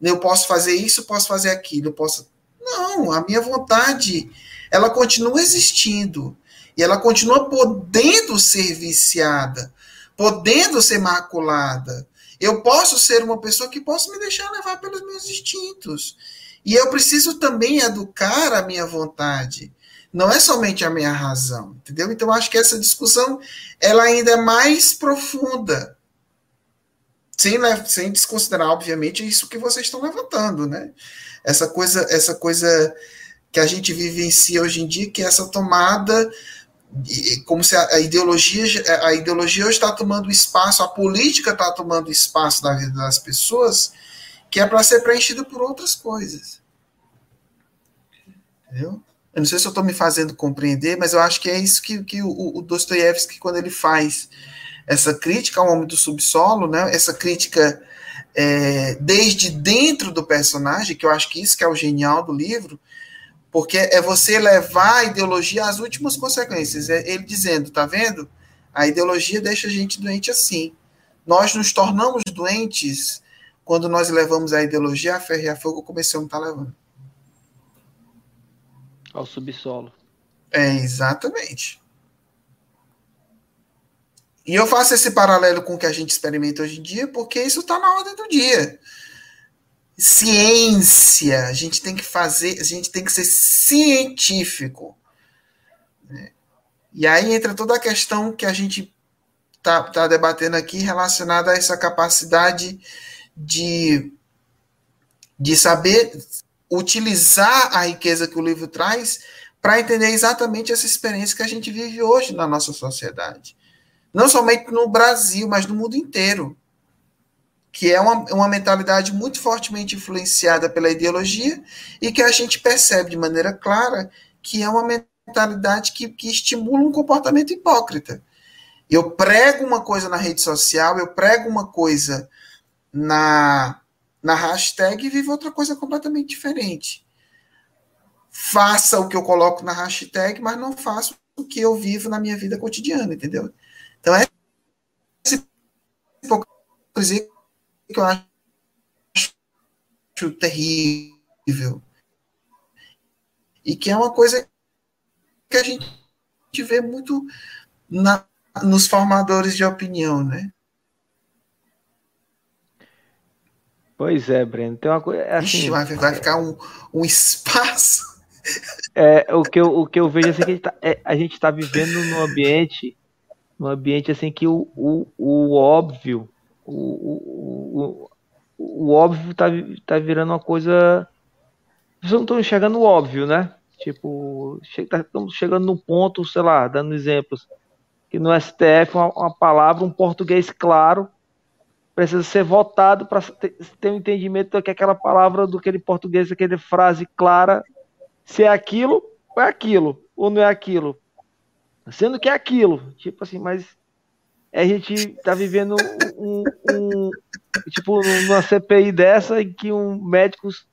Eu posso fazer isso, posso fazer aquilo, posso. Não, a minha vontade ela continua existindo. E ela continua podendo ser viciada, podendo ser maculada. Eu posso ser uma pessoa que posso me deixar levar pelos meus instintos. E eu preciso também educar a minha vontade. Não é somente a minha razão, entendeu? Então acho que essa discussão ela ainda é mais profunda. Sem, sem desconsiderar, obviamente, isso que vocês estão levantando, né? Essa coisa, essa coisa que a gente vivencia hoje em dia, que é essa tomada, como se a, ideologia, a ideologia está tomando espaço, a política está tomando espaço na vida das pessoas, que é para ser preenchida por outras coisas. Entendeu? Eu não sei se eu estou me fazendo compreender, mas eu acho que é isso que, que o, o Dostoiévski, quando ele faz essa crítica ao homem do subsolo, né, essa crítica é, desde dentro do personagem, que eu acho que isso que é o genial do livro, porque é você levar a ideologia às últimas consequências. É ele dizendo, tá vendo? A ideologia deixa a gente doente assim. Nós nos tornamos doentes quando nós levamos a ideologia a ferro e a fogo, como esse homem está levando. Ao subsolo. É, exatamente. E eu faço esse paralelo com o que a gente experimenta hoje em dia, porque isso está na ordem do dia ciência, a gente tem que fazer, a gente tem que ser científico. Né? E aí entra toda a questão que a gente está tá debatendo aqui relacionada a essa capacidade de, de saber utilizar a riqueza que o livro traz para entender exatamente essa experiência que a gente vive hoje na nossa sociedade. Não somente no Brasil, mas no mundo inteiro que é uma, uma mentalidade muito fortemente influenciada pela ideologia e que a gente percebe de maneira clara que é uma mentalidade que, que estimula um comportamento hipócrita. Eu prego uma coisa na rede social, eu prego uma coisa na, na hashtag e vivo outra coisa completamente diferente. Faça o que eu coloco na hashtag, mas não faço o que eu vivo na minha vida cotidiana, entendeu? Então é essa hipocrisia que eu acho terrível. E que é uma coisa que a gente vê muito na, nos formadores de opinião, né? Pois é, Breno. Tem uma coisa. É assim, Ixi, vai, vai ficar um, um espaço. É, o, que eu, o que eu vejo assim, que a gente está é, tá vivendo num ambiente, num ambiente assim que o, o, o óbvio o, o, o, óbvio tá, tá virando uma coisa. Vocês não estão enxergando o óbvio, né? Tipo, tá, estamos chegando no ponto, sei lá, dando exemplos, que no STF uma, uma palavra, um português claro, precisa ser votado para ter, ter um entendimento do que aquela palavra, do aquele português, aquela frase clara, se é aquilo ou é aquilo, ou não é aquilo. Sendo que é aquilo. Tipo assim, mas a gente tá vivendo um, um, tipo numa CPI dessa em que um médicos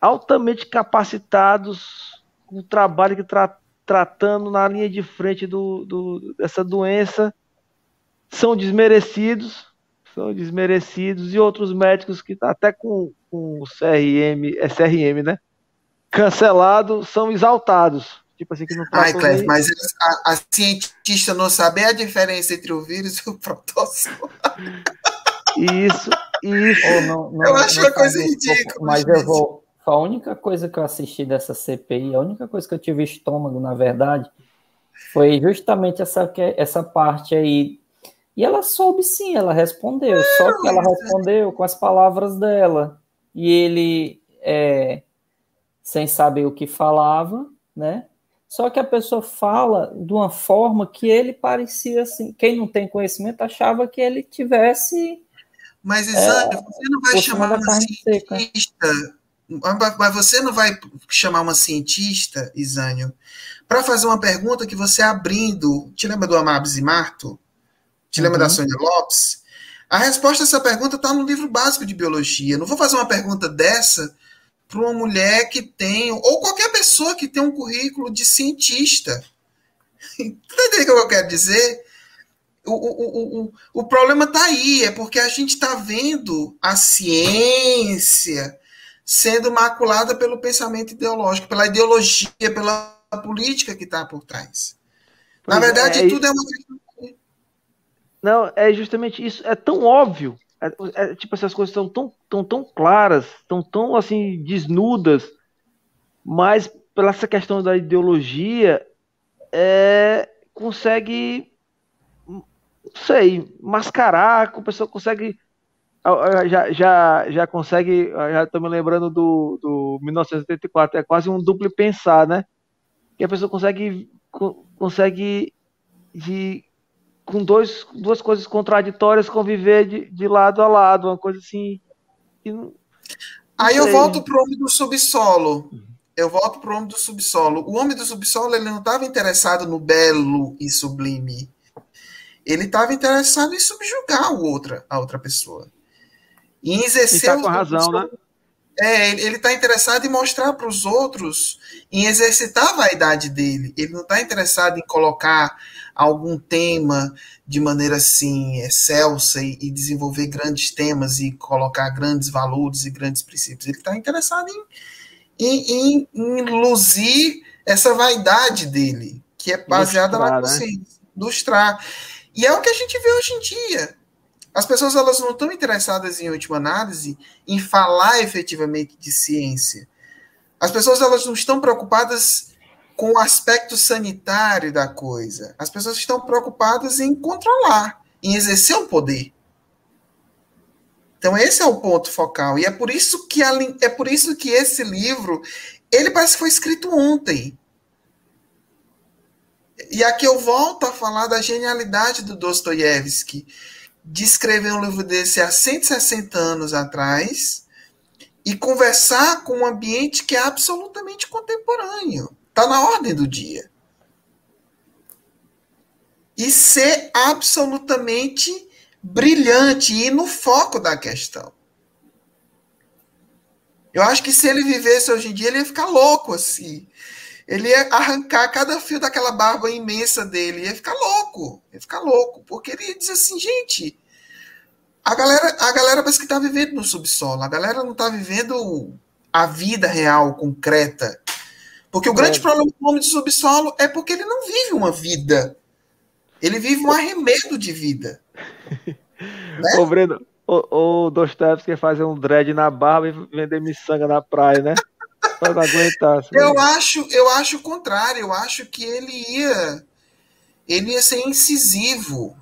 altamente capacitados com o trabalho que tra tratando na linha de frente do, do, dessa doença são desmerecidos, são desmerecidos, e outros médicos que tá até com, com o CRM, é CRM, né? Cancelado, são exaltados. Tipo assim, que não Ai, Clef, mas a, a, cientista não sabe a diferença entre o vírus e o protózoa. Isso, isso. Não, não, eu acho uma coisa ridícula. Mas eu vou. A única coisa que eu assisti dessa CPI, a única coisa que eu tive estômago, na verdade, foi justamente essa, essa parte aí. E ela soube sim, ela respondeu. Só que ela respondeu com as palavras dela. E ele, é, sem saber o que falava, né? Só que a pessoa fala de uma forma que ele parecia assim. Quem não tem conhecimento achava que ele tivesse. Mas, Isane, é, você não vai chamar uma cientista. Mas você não vai chamar uma cientista, Isânio, para fazer uma pergunta que você abrindo. Te lembra do Amabs e Marto? Te lembra uhum. da Sônia Lopes? A resposta a essa pergunta está no livro básico de biologia. Não vou fazer uma pergunta dessa para uma mulher que tem, ou qualquer pessoa que tem um currículo de cientista. Tá entendendo o que eu quero dizer? O, o, o, o problema está aí, é porque a gente está vendo a ciência sendo maculada pelo pensamento ideológico, pela ideologia, pela política que está por trás. Na verdade, é, tudo é uma questão. Não, é justamente isso. É tão óbvio é, é, tipo, essas coisas estão tão, tão, tão claras, estão tão assim desnudas, mas pela essa questão da ideologia é, consegue, não sei, mascarar, a pessoa consegue já, já, já consegue, já estou me lembrando do, do 1984, é quase um duplo pensar, né? Que a pessoa consegue, consegue de com dois, duas coisas contraditórias conviver de, de lado a lado, uma coisa assim. Não, Aí eu volto para o homem do subsolo. Eu volto para o homem do subsolo. O homem do subsolo ele não estava interessado no belo e sublime. Ele estava interessado em subjugar o outra, a outra pessoa. Em exercer. Tá com razão, né? É, ele está interessado em mostrar para os outros, em exercitar a vaidade dele. Ele não está interessado em colocar algum tema de maneira assim excelsa e, e, desenvolver grandes temas e colocar grandes valores e grandes princípios. Ele está interessado em, em, em, em, luzir essa vaidade dele, que é baseada ilustrar, na consciência, né? ilustrar. E é o que a gente vê hoje em dia. As pessoas elas não estão interessadas em última análise em falar efetivamente de ciência. As pessoas elas não estão preocupadas com o aspecto sanitário da coisa. As pessoas estão preocupadas em controlar, em exercer o poder. Então esse é o ponto focal e é por isso que a, é por isso que esse livro ele parece que foi escrito ontem. E aqui eu volto a falar da genialidade do Dostoiévski de escrever um livro desse há 160 anos atrás e conversar com um ambiente que é absolutamente contemporâneo. Está na ordem do dia. E ser absolutamente brilhante e no foco da questão. Eu acho que se ele vivesse hoje em dia, ele ia ficar louco assim. Ele ia arrancar cada fio daquela barba imensa dele, ia ficar louco, ia ficar louco, porque ele ia dizer assim, gente, a galera, a galera parece que está vivendo no subsolo, a galera não está vivendo a vida real, concreta. Porque o grande é. problema do homem de subsolo é porque ele não vive uma vida. Ele vive um arremedo de vida. né? Ô, Breno, o, o Dostoevsky fazer um dread na barba e vender miçanga na praia, né? Pra não aguentar. Eu acho, eu acho o contrário. Eu acho que ele ia. Ele ia ser incisivo.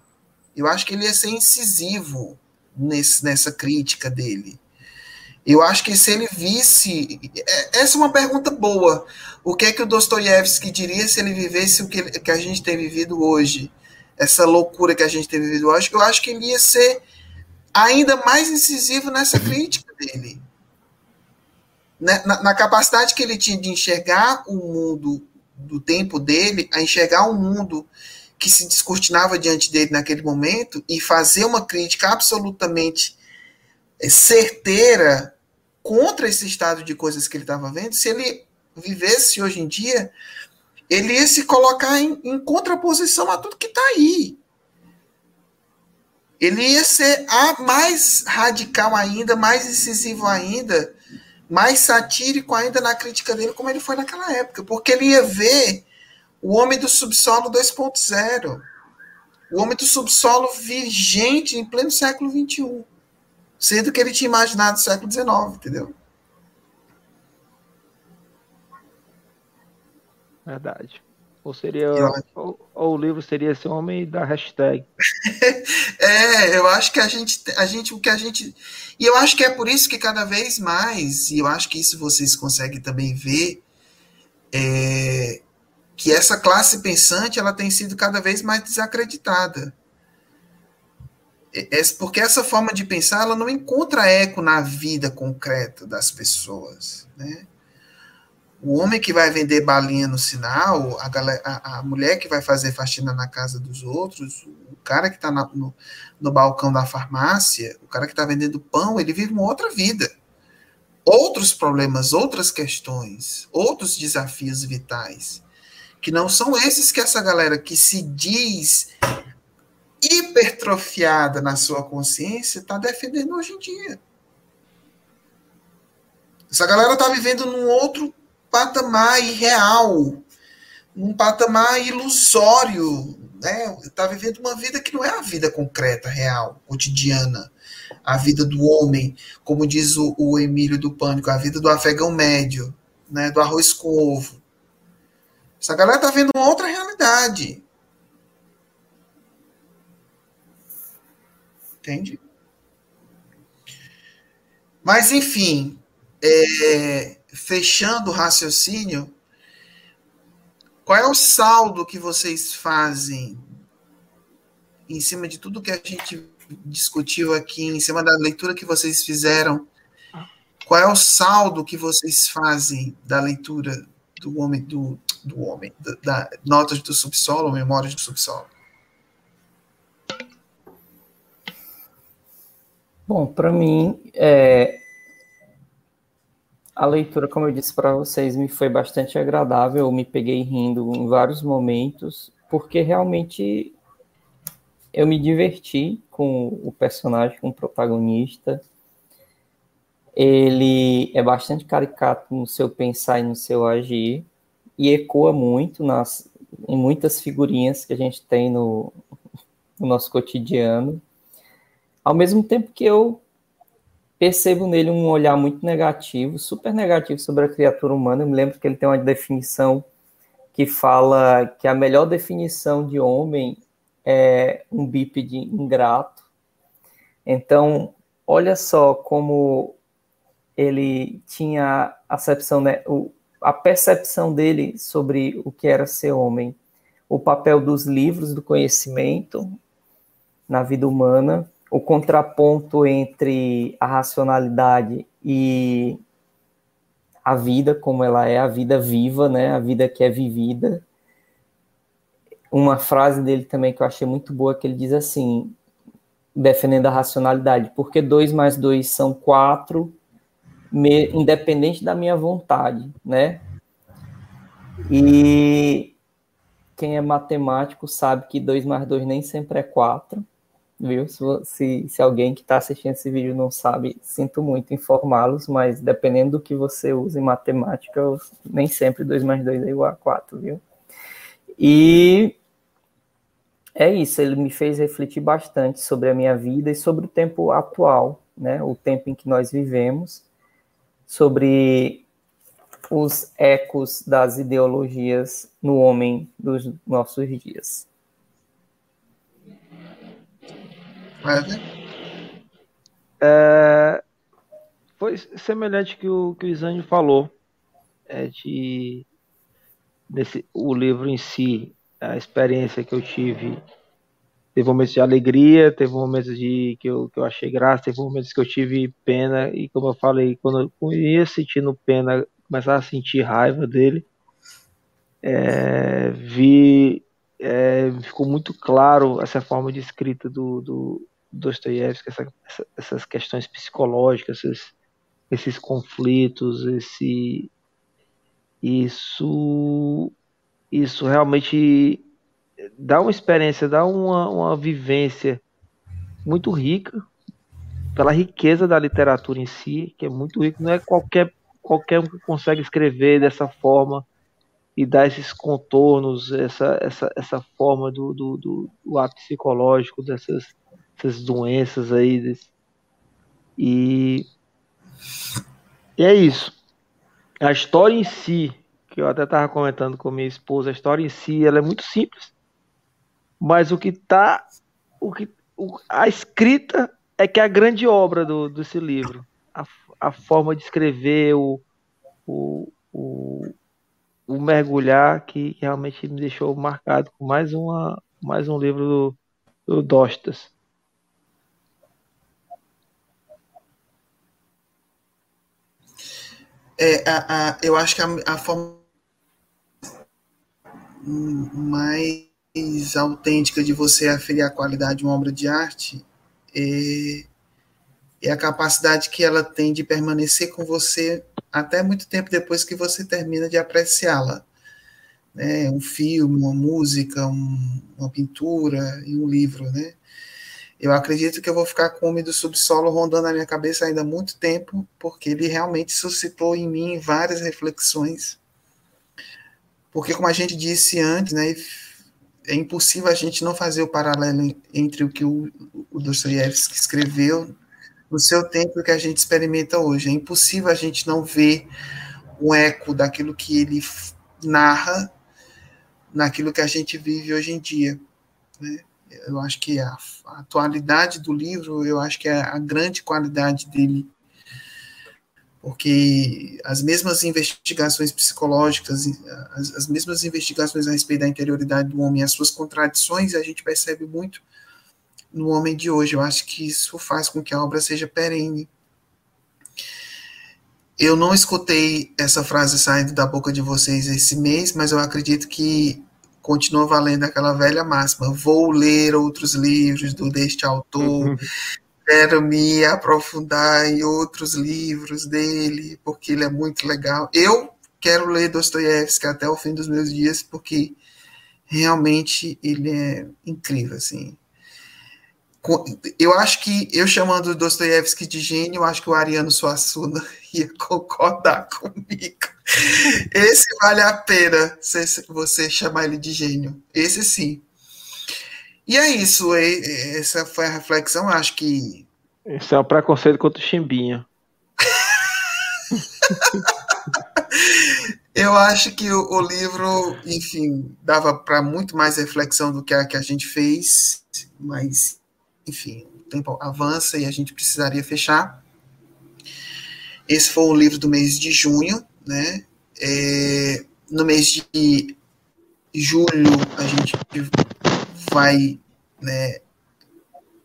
Eu acho que ele ia ser incisivo nesse, nessa crítica dele. Eu acho que se ele visse. É, essa é uma pergunta boa. O que é que o Dostoiévski diria se ele vivesse o que, que a gente tem vivido hoje? Essa loucura que a gente tem vivido hoje. Eu acho que ele ia ser ainda mais incisivo nessa crítica dele. Na, na, capacidade que ele tinha de enxergar o mundo do tempo dele, a enxergar um mundo que se descortinava diante dele naquele momento e fazer uma crítica absolutamente eh, certeira contra esse estado de coisas que ele estava vendo, se ele vivesse hoje em dia, ele ia se colocar em, em contraposição a tudo que está aí. Ele ia ser a mais radical ainda, mais incisivo ainda, mais satírico ainda na crítica dele, como ele foi naquela época, porque ele ia ver o homem do subsolo 2.0, o homem do subsolo vigente em pleno século XXI, sendo que ele tinha imaginado o século XIX, entendeu? Verdade. Ou seria. Ou, ou, o livro seria esse homem da hashtag. é, eu acho que a gente, a gente. O que a gente. E eu acho que é por isso que cada vez mais, e eu acho que isso vocês conseguem também ver, é, que essa classe pensante ela tem sido cada vez mais desacreditada. É, é, porque essa forma de pensar ela não encontra eco na vida concreta das pessoas. Né? O homem que vai vender balinha no sinal, a, galera, a, a mulher que vai fazer faxina na casa dos outros, o cara que está no, no balcão da farmácia, o cara que está vendendo pão, ele vive uma outra vida. Outros problemas, outras questões, outros desafios vitais, que não são esses que essa galera que se diz hipertrofiada na sua consciência está defendendo hoje em dia. Essa galera está vivendo num outro patamar irreal, um patamar ilusório, né? Está vivendo uma vida que não é a vida concreta, real, cotidiana, a vida do homem, como diz o, o Emílio do Pânico, a vida do afegão médio, né? Do arroz com ovo. Essa galera está vendo uma outra realidade. Entende? Mas, enfim, é, fechando o raciocínio, qual é o saldo que vocês fazem em cima de tudo que a gente discutiu aqui, em cima da leitura que vocês fizeram? Qual é o saldo que vocês fazem da leitura do homem do, do homem, da, da notas do subsolo, memórias do subsolo? Bom, para mim, é, a leitura, como eu disse para vocês, me foi bastante agradável. Eu me peguei rindo em vários momentos, porque realmente eu me diverti com o personagem, com o protagonista. Ele é bastante caricato no seu pensar e no seu agir, e ecoa muito nas, em muitas figurinhas que a gente tem no, no nosso cotidiano. Ao mesmo tempo que eu percebo nele um olhar muito negativo, super negativo sobre a criatura humana. Eu me lembro que ele tem uma definição que fala que a melhor definição de homem é um bípede ingrato. Então, olha só como ele tinha a percepção, né, a percepção dele sobre o que era ser homem, o papel dos livros do conhecimento na vida humana o contraponto entre a racionalidade e a vida como ela é, a vida viva, né? A vida que é vivida. Uma frase dele também que eu achei muito boa que ele diz assim, defendendo a racionalidade, porque dois mais dois são quatro, independente da minha vontade, né? E quem é matemático sabe que dois mais dois nem sempre é quatro viu? Se, se, se alguém que está assistindo esse vídeo não sabe, sinto muito informá-los, mas dependendo do que você usa em matemática, nem sempre 2 mais 2 é igual a 4, viu? E é isso, ele me fez refletir bastante sobre a minha vida e sobre o tempo atual, né? O tempo em que nós vivemos, sobre os ecos das ideologias no homem dos nossos dias. É, foi semelhante que o que o Isânio falou, é de desse, o livro em si, a experiência que eu tive, teve momentos de alegria, teve momentos de que eu, que eu achei graça, teve momentos que eu tive pena e como eu falei, quando eu ia sentindo pena, começava a sentir raiva dele, é, vi é, ficou muito claro essa forma de escrita do, do, Dostoiévski, essa, essa, essas questões psicológicas, esses, esses conflitos, esse isso isso realmente dá uma experiência, dá uma, uma vivência muito rica pela riqueza da literatura em si, que é muito rico, não é qualquer qualquer um que consegue escrever dessa forma e dar esses contornos, essa, essa, essa forma do, do, do, do ato psicológico dessas, dessas doenças aí. Desse, e, e é isso. A história em si, que eu até estava comentando com minha esposa, a história em si ela é muito simples. Mas o que está. O que, o, a escrita é que é a grande obra do, desse livro. A, a forma de escrever, o, o, o, o mergulhar que realmente me deixou marcado com mais, uma, mais um livro do, do Dostas. É, a, a, eu acho que a, a forma mais autêntica de você aferir a qualidade de uma obra de arte é, é a capacidade que ela tem de permanecer com você até muito tempo depois que você termina de apreciá-la. Né? Um filme, uma música, um, uma pintura e um livro, né? Eu acredito que eu vou ficar com o Homem do Subsolo rondando na minha cabeça ainda há muito tempo, porque ele realmente suscitou em mim várias reflexões. Porque, como a gente disse antes, né, é impossível a gente não fazer o paralelo entre o que o, o Dostoiévski escreveu no seu tempo e o que a gente experimenta hoje. É impossível a gente não ver um eco daquilo que ele narra naquilo que a gente vive hoje em dia. Né? Eu acho que a, a, atualidade do livro, eu acho que é a grande qualidade dele, porque as mesmas investigações psicológicas, as, as mesmas investigações a respeito da interioridade do homem, as suas contradições, a gente percebe muito no homem de hoje. Eu acho que isso faz com que a obra seja perene. Eu não escutei essa frase saindo da boca de vocês esse mês, mas eu acredito que continua valendo aquela velha máxima. Vou ler outros livros do deste autor, uhum. quero me aprofundar em outros livros dele, porque ele é muito legal. Eu quero ler Dostoiévski até o fim dos meus dias, porque realmente ele é incrível, assim eu acho que eu chamando Dostoiévski de gênio, acho que o Ariano Suassuna ia concordar comigo. Esse vale a pena você chamar ele de gênio. Esse sim. E é isso. Essa foi a reflexão. Acho que. Esse é o preconceito contra o Chimbinha. eu acho que o, o livro, enfim, dava para muito mais reflexão do que a que a gente fez, mas enfim, o tempo avança e a gente precisaria fechar. Esse foi o livro do mês de junho, né? É, no mês de julho a gente vai, né?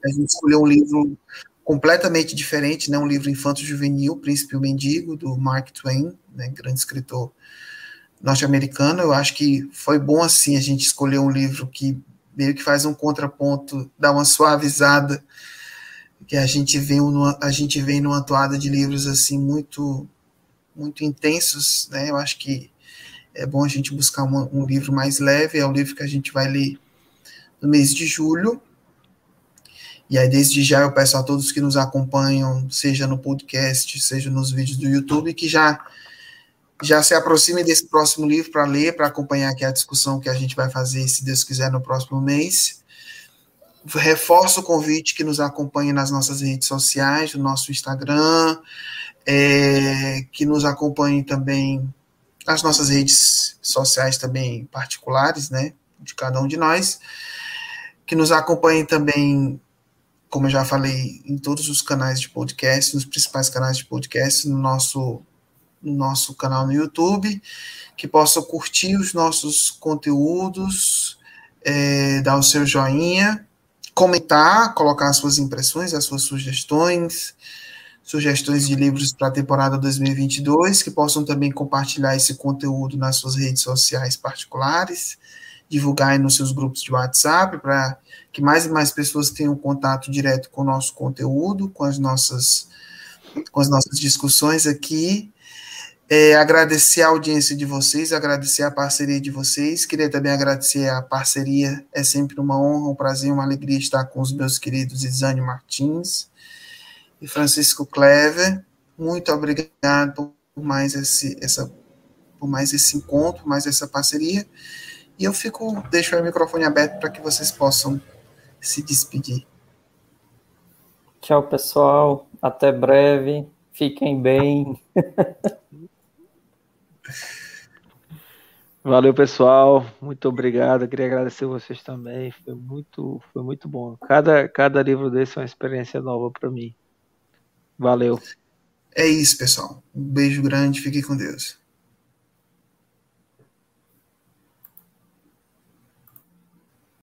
A gente escolheu um livro completamente diferente, né? Um livro infanto-juvenil, Príncipe e o Mendigo, do Mark Twain, né? Grande escritor norte-americano. Eu acho que foi bom assim a gente escolher um livro que meio que faz um contraponto, dá uma suavizada, que a gente vem numa, a gente vem numa toada de livros assim muito muito intensos, né? Eu acho que é bom a gente buscar um livro mais leve, é o livro que a gente vai ler no mês de julho. E aí, desde já, eu peço a todos que nos acompanham, seja no podcast, seja nos vídeos do YouTube, que já já se aproxime desse próximo livro para ler, para acompanhar aqui a discussão que a gente vai fazer, se Deus quiser, no próximo mês. Reforço o convite que nos acompanhe nas nossas redes sociais, no nosso Instagram, é, que nos acompanhe também nas nossas redes sociais também particulares, né, de cada um de nós, que nos acompanhe também, como eu já falei, em todos os canais de podcast, nos principais canais de podcast, no nosso no nosso canal no YouTube, que possam curtir os nossos conteúdos, é, dar o seu joinha, comentar, colocar as suas impressões, as suas sugestões, sugestões de livros para a temporada 2022, que possam também compartilhar esse conteúdo nas suas redes sociais particulares, divulgar nos seus grupos de WhatsApp, para que mais e mais pessoas tenham contato direto com o nosso conteúdo, com as nossas, com as nossas discussões aqui. É, agradecer a audiência de vocês, agradecer a parceria de vocês. Queria também agradecer a parceria. É sempre uma honra, um prazer, uma alegria estar com os meus queridos Isane Martins e Francisco Clever. Muito obrigado por mais esse, essa, por mais esse encontro, mais essa parceria. E eu fico, deixo o microfone aberto para que vocês possam se despedir. Tchau, pessoal. Até breve. Fiquem bem. Valeu, pessoal. Muito obrigado. Eu queria agradecer vocês também. Foi muito, foi muito bom. Cada, cada livro desse é uma experiência nova para mim. Valeu. É isso, pessoal. Um beijo grande. Fique com Deus.